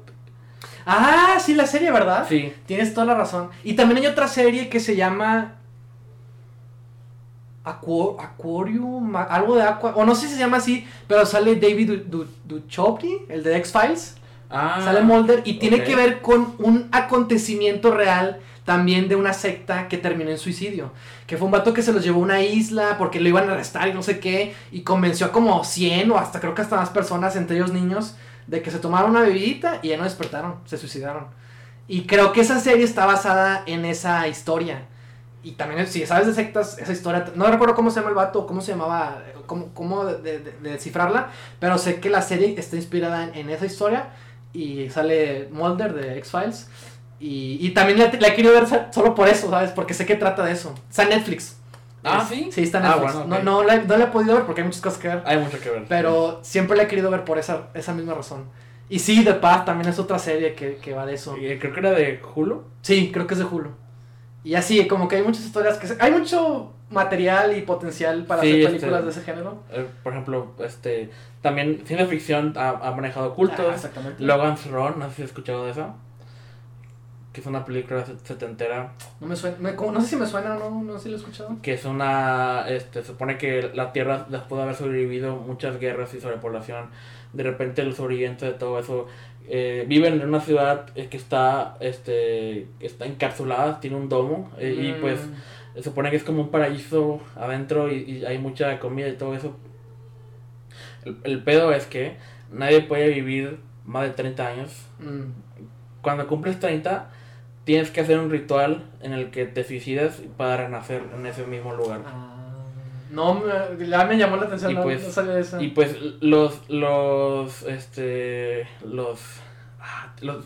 Ah, sí, la serie, ¿verdad? Sí. Tienes toda la razón. Y también hay otra serie que se llama Aqua- Aquarium, algo de Aqua, o no sé si se llama así, pero sale David Du- Du- Duchovny, el de X-Files. Ah, Sale Mulder y tiene que ver con un acontecimiento real también de una secta que terminó en suicidio. Que fue un vato que se los llevó a una isla porque lo iban a arrestar y no sé qué. Y convenció a como 100 o hasta creo que hasta más personas, entre ellos niños, de que se tomaron una bebidita y ya no despertaron, se suicidaron. Y creo que esa serie está basada en esa historia. Y también, si sabes de sectas, esa historia, no recuerdo cómo se llama el vato, cómo se llamaba, cómo, cómo de, de- de descifrarla, pero sé que la serie está inspirada en, en esa historia y sale Mulder de X-Files. Y, y también la, la querido ver solo por eso, ¿sabes? Porque sé que trata de eso. Está Netflix. Ah, ¿sí? Sí, está en Ah, bueno, no, no, la, no la he podido ver porque hay muchas cosas que ver. Hay mucho que ver. Pero siempre la he querido ver por esa, esa misma razón. Y sí, The Path también es otra serie que, que va de eso. Y creo que era de Hulu. Sí, creo que es de Hulu. Y así, como que hay muchas historias que... se- Hay mucho material y potencial para Sí, hacer este- películas de ese género. Eh, por ejemplo, este también ciencia ficción ha, ha manejado Ah, cultos. exactamente. Logan's Run, no sé si has escuchado de eso. Que es una película set- setentera. No me suena, me- no sé si me suena o no, no sé si lo he escuchado. Que es una. Este, se supone que la Tierra, después de haber sobrevivido muchas guerras y sobrepoblación, de repente los sobrevivientes de todo eso eh, viven en una ciudad eh, que está, este, está encapsulada, tiene un domo. eh, Y pues Mm, se supone que es como un paraíso adentro y, y hay mucha comida y todo eso. El, el pedo es que nadie puede vivir más de 30 años. mm. Cuando cumples 30, tienes que hacer un ritual en el que te suicidas para renacer en ese mismo lugar. Ah, no, me, ya me llamó la atención, Y no, pues- no sabía eso. Y pues los, los, este, los, ah, los,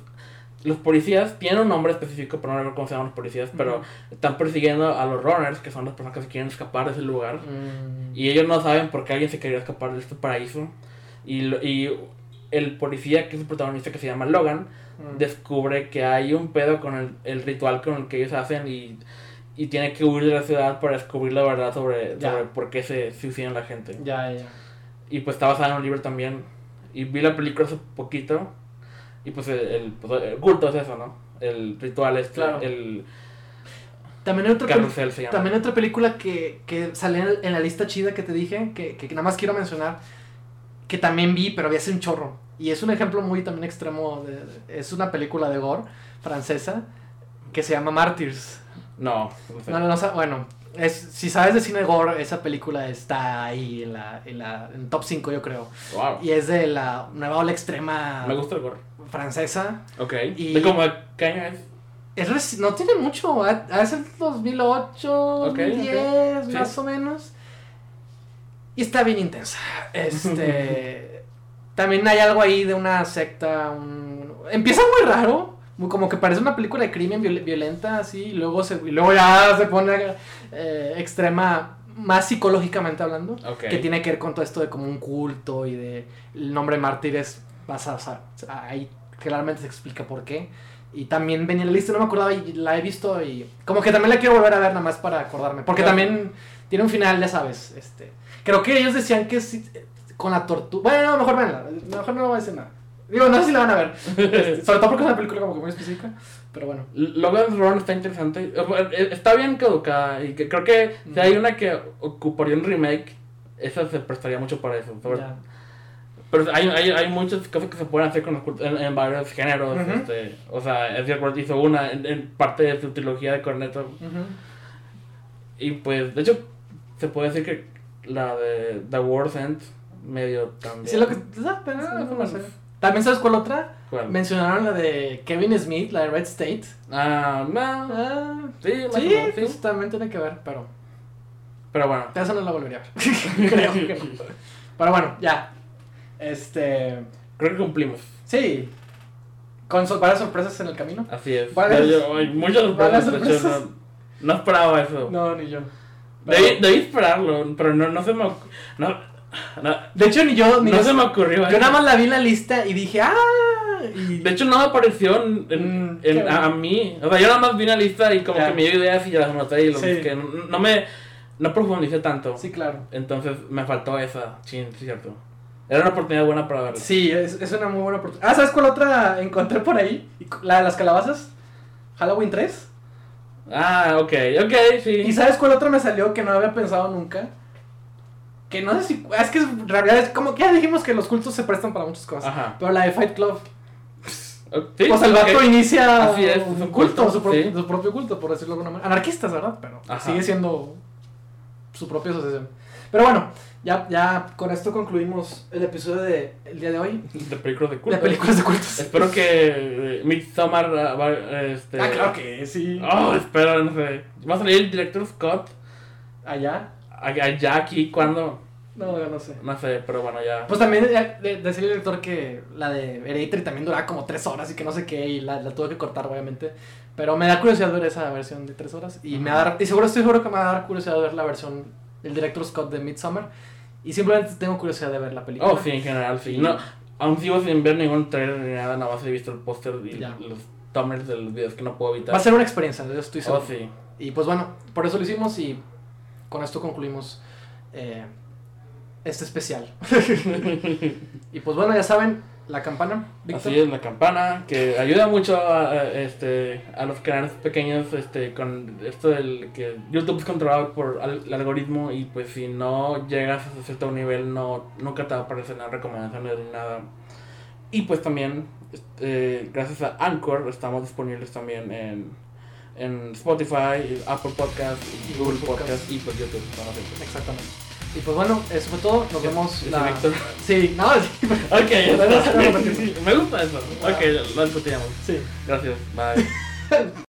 los policías tienen un nombre específico, pero no recuerdo cómo se llaman los policías, pero están persiguiendo a los runners, que son las personas que se quieren escapar de ese lugar. Mm. Y ellos no saben por qué alguien se quería escapar de este paraíso. Y, lo- y el policía, que es el protagonista, que se llama Logan, Mm. descubre que hay un pedo con el, el ritual con el que ellos hacen y, y tiene que huir de la ciudad para descubrir la verdad sobre, por qué se suicidan la gente. Ya, ya. Y pues está basada en un libro también. Y vi la película hace poquito. Y pues el, el, pues, el culto es eso, ¿no? El ritual es Claro. el También hay otra, también otra película que, que sale en, en la lista chida que te dije, que, que nada más quiero mencionar, que también vi, pero vi hace un chorro. Y es un ejemplo muy también extremo. de- de- es una película de gore francesa que se llama Martyrs. No, no. No, bueno, es, si sabes de cine gore, esa película está ahí en la, en la en top 5 yo creo. Wow. Y es de la nueva ola extrema Me gusta el gore. francesa. Ok. Y- ¿De cómo qué año es? Es no tiene mucho, de ser 2008, Ok, 2010, ok. más Sí. o menos. Y está bien intensa. Este. también hay algo ahí de una secta. un- Empieza muy raro. muy- Como que parece una película de crimen viol- violenta, así. Y luego, se, y luego ya se pone eh, extrema, más psicológicamente hablando. Que tiene que ver con todo esto de como un culto y de. El nombre mártires. Vas a, o sea, ahí claramente se explica por qué. Y también venía en la lista, no me acordaba y la he visto y como que también la quiero volver a ver nada más para acordarme. Porque Claro. también tiene un final, ya sabes. este Creo que ellos decían que sí, con la tortuga... Bueno, mejor venla, mejor no voy a decir nada. Digo, no sé si la van a ver. <laughs> Este, sobre todo porque es una película como que muy específica. Pero bueno. Logan's Run está interesante. Eh, Está bien caducada. Y que creo que si hay una que ocuparía un remake, esa se prestaría mucho para eso. sobre- Ya. Pero hay, hay, hay muchas cosas que se pueden hacer con los en, en varios géneros. Ujú. este, o sea, Edgar Wright hizo una en, en parte de su trilogía de Cornetto. Ujú. Y pues, de hecho, se puede decir que la de The World's End medio también. Sí, lo que... no sé. También sabes cuál otra? ¿Cuál? Mencionaron la de Kevin Smith, la de Red State. Ah, no. Ah, Sí, sí, menos, sí. pues también tiene que ver, pero... Pero bueno. Esa no la volvería a ver. <laughs> <laughs> Creo que no. Pero bueno, ya. Este. Creo que cumplimos. Sí. Con so- varias sorpresas en el camino. Así es. ¿Cuáles- Yo- yo- hay muchas <laughs> sorpresas? no, no esperaba eso. No, ni yo. Debí, debí esperarlo, pero no, no se me no, no, De hecho, ni yo. Ni no yo, se me ocurrió. yo nada más la vi en la lista y dije, ah, Y... De hecho, no me apareció en, en- Mm, en- a, a mí. O sea, yo nada más vi una lista y como que me dio ideas y ya las anoté y lo Sí. busqué. No, no me. No profundicé tanto. Sí, claro. Entonces me faltó esa. Sí, sí, cierto. Era una oportunidad buena para verla. Sí, es, es una muy buena oportunidad. Ah, ¿sabes cuál otra encontré por ahí? La de las calabazas. Halloween 3. Ah, ok, ok, sí. ¿Y sabes cuál otra me salió que no había pensado nunca? Que no sé si. Es que en realidad es como que ya dijimos que los cultos se prestan para muchas cosas. Ajá. Pero la de Fight Club. Sí, pues el vato inicia es, es un un culto, culto, su, pro- sí. su propio culto, por decirlo de alguna manera. Anarquistas, ¿verdad? Pero Ajá. sigue siendo su propia asociación. Pero bueno, ya, ya con esto concluimos el episodio del día de hoy De películas de culto. de películas de cultos. Espero que eh, Midsommar ah, va, este... Ah, claro que sí. Oh, espero, no sé. Va a salir el director Scott Allá. allá aquí cuando... No, yo no sé. No sé, pero bueno, ya... Pues también eh, de- decía el director que la de Hereditary también duraba como tres horas y que no sé qué, y la, la tuve que cortar, obviamente. Pero me da curiosidad ver esa versión de tres horas. Y me va a dar, y seguro estoy seguro que me va a dar curiosidad ver la versión del director Scott de Midsommar. Y simplemente tengo curiosidad de ver la película. Oh, sí, en general, sí. No, aún sigo sin ver ningún trailer ni nada, nada más he visto el póster y Ya. los thumbnails de los videos que no puedo evitar. Va a ser una experiencia, yo estoy seguro. Oh, sí. Y pues bueno, por eso lo hicimos y con esto concluimos eh, este especial. <laughs> y pues bueno, ya saben, la campana, Víctor. Así es, la campana, que ayuda mucho a, a, este, a los canales pequeños este, con esto del que YouTube es controlado por al- el algoritmo y pues si no llegas a cierto nivel no, nunca te va a aparecer nada recomendaciones ni nada. Y pues también, este, gracias a Anchor, estamos disponibles también en, en Spotify, Apple Podcast, Google Podcast y pues YouTube. Exactamente. Y pues bueno, eso fue todo. Nos vemos la... Víctor. Sí, no, <laughs> sí. Ok, sí, <laughs> <laughs> Me gusta eso. Ok, lo discutíamos. sí. Gracias, bye.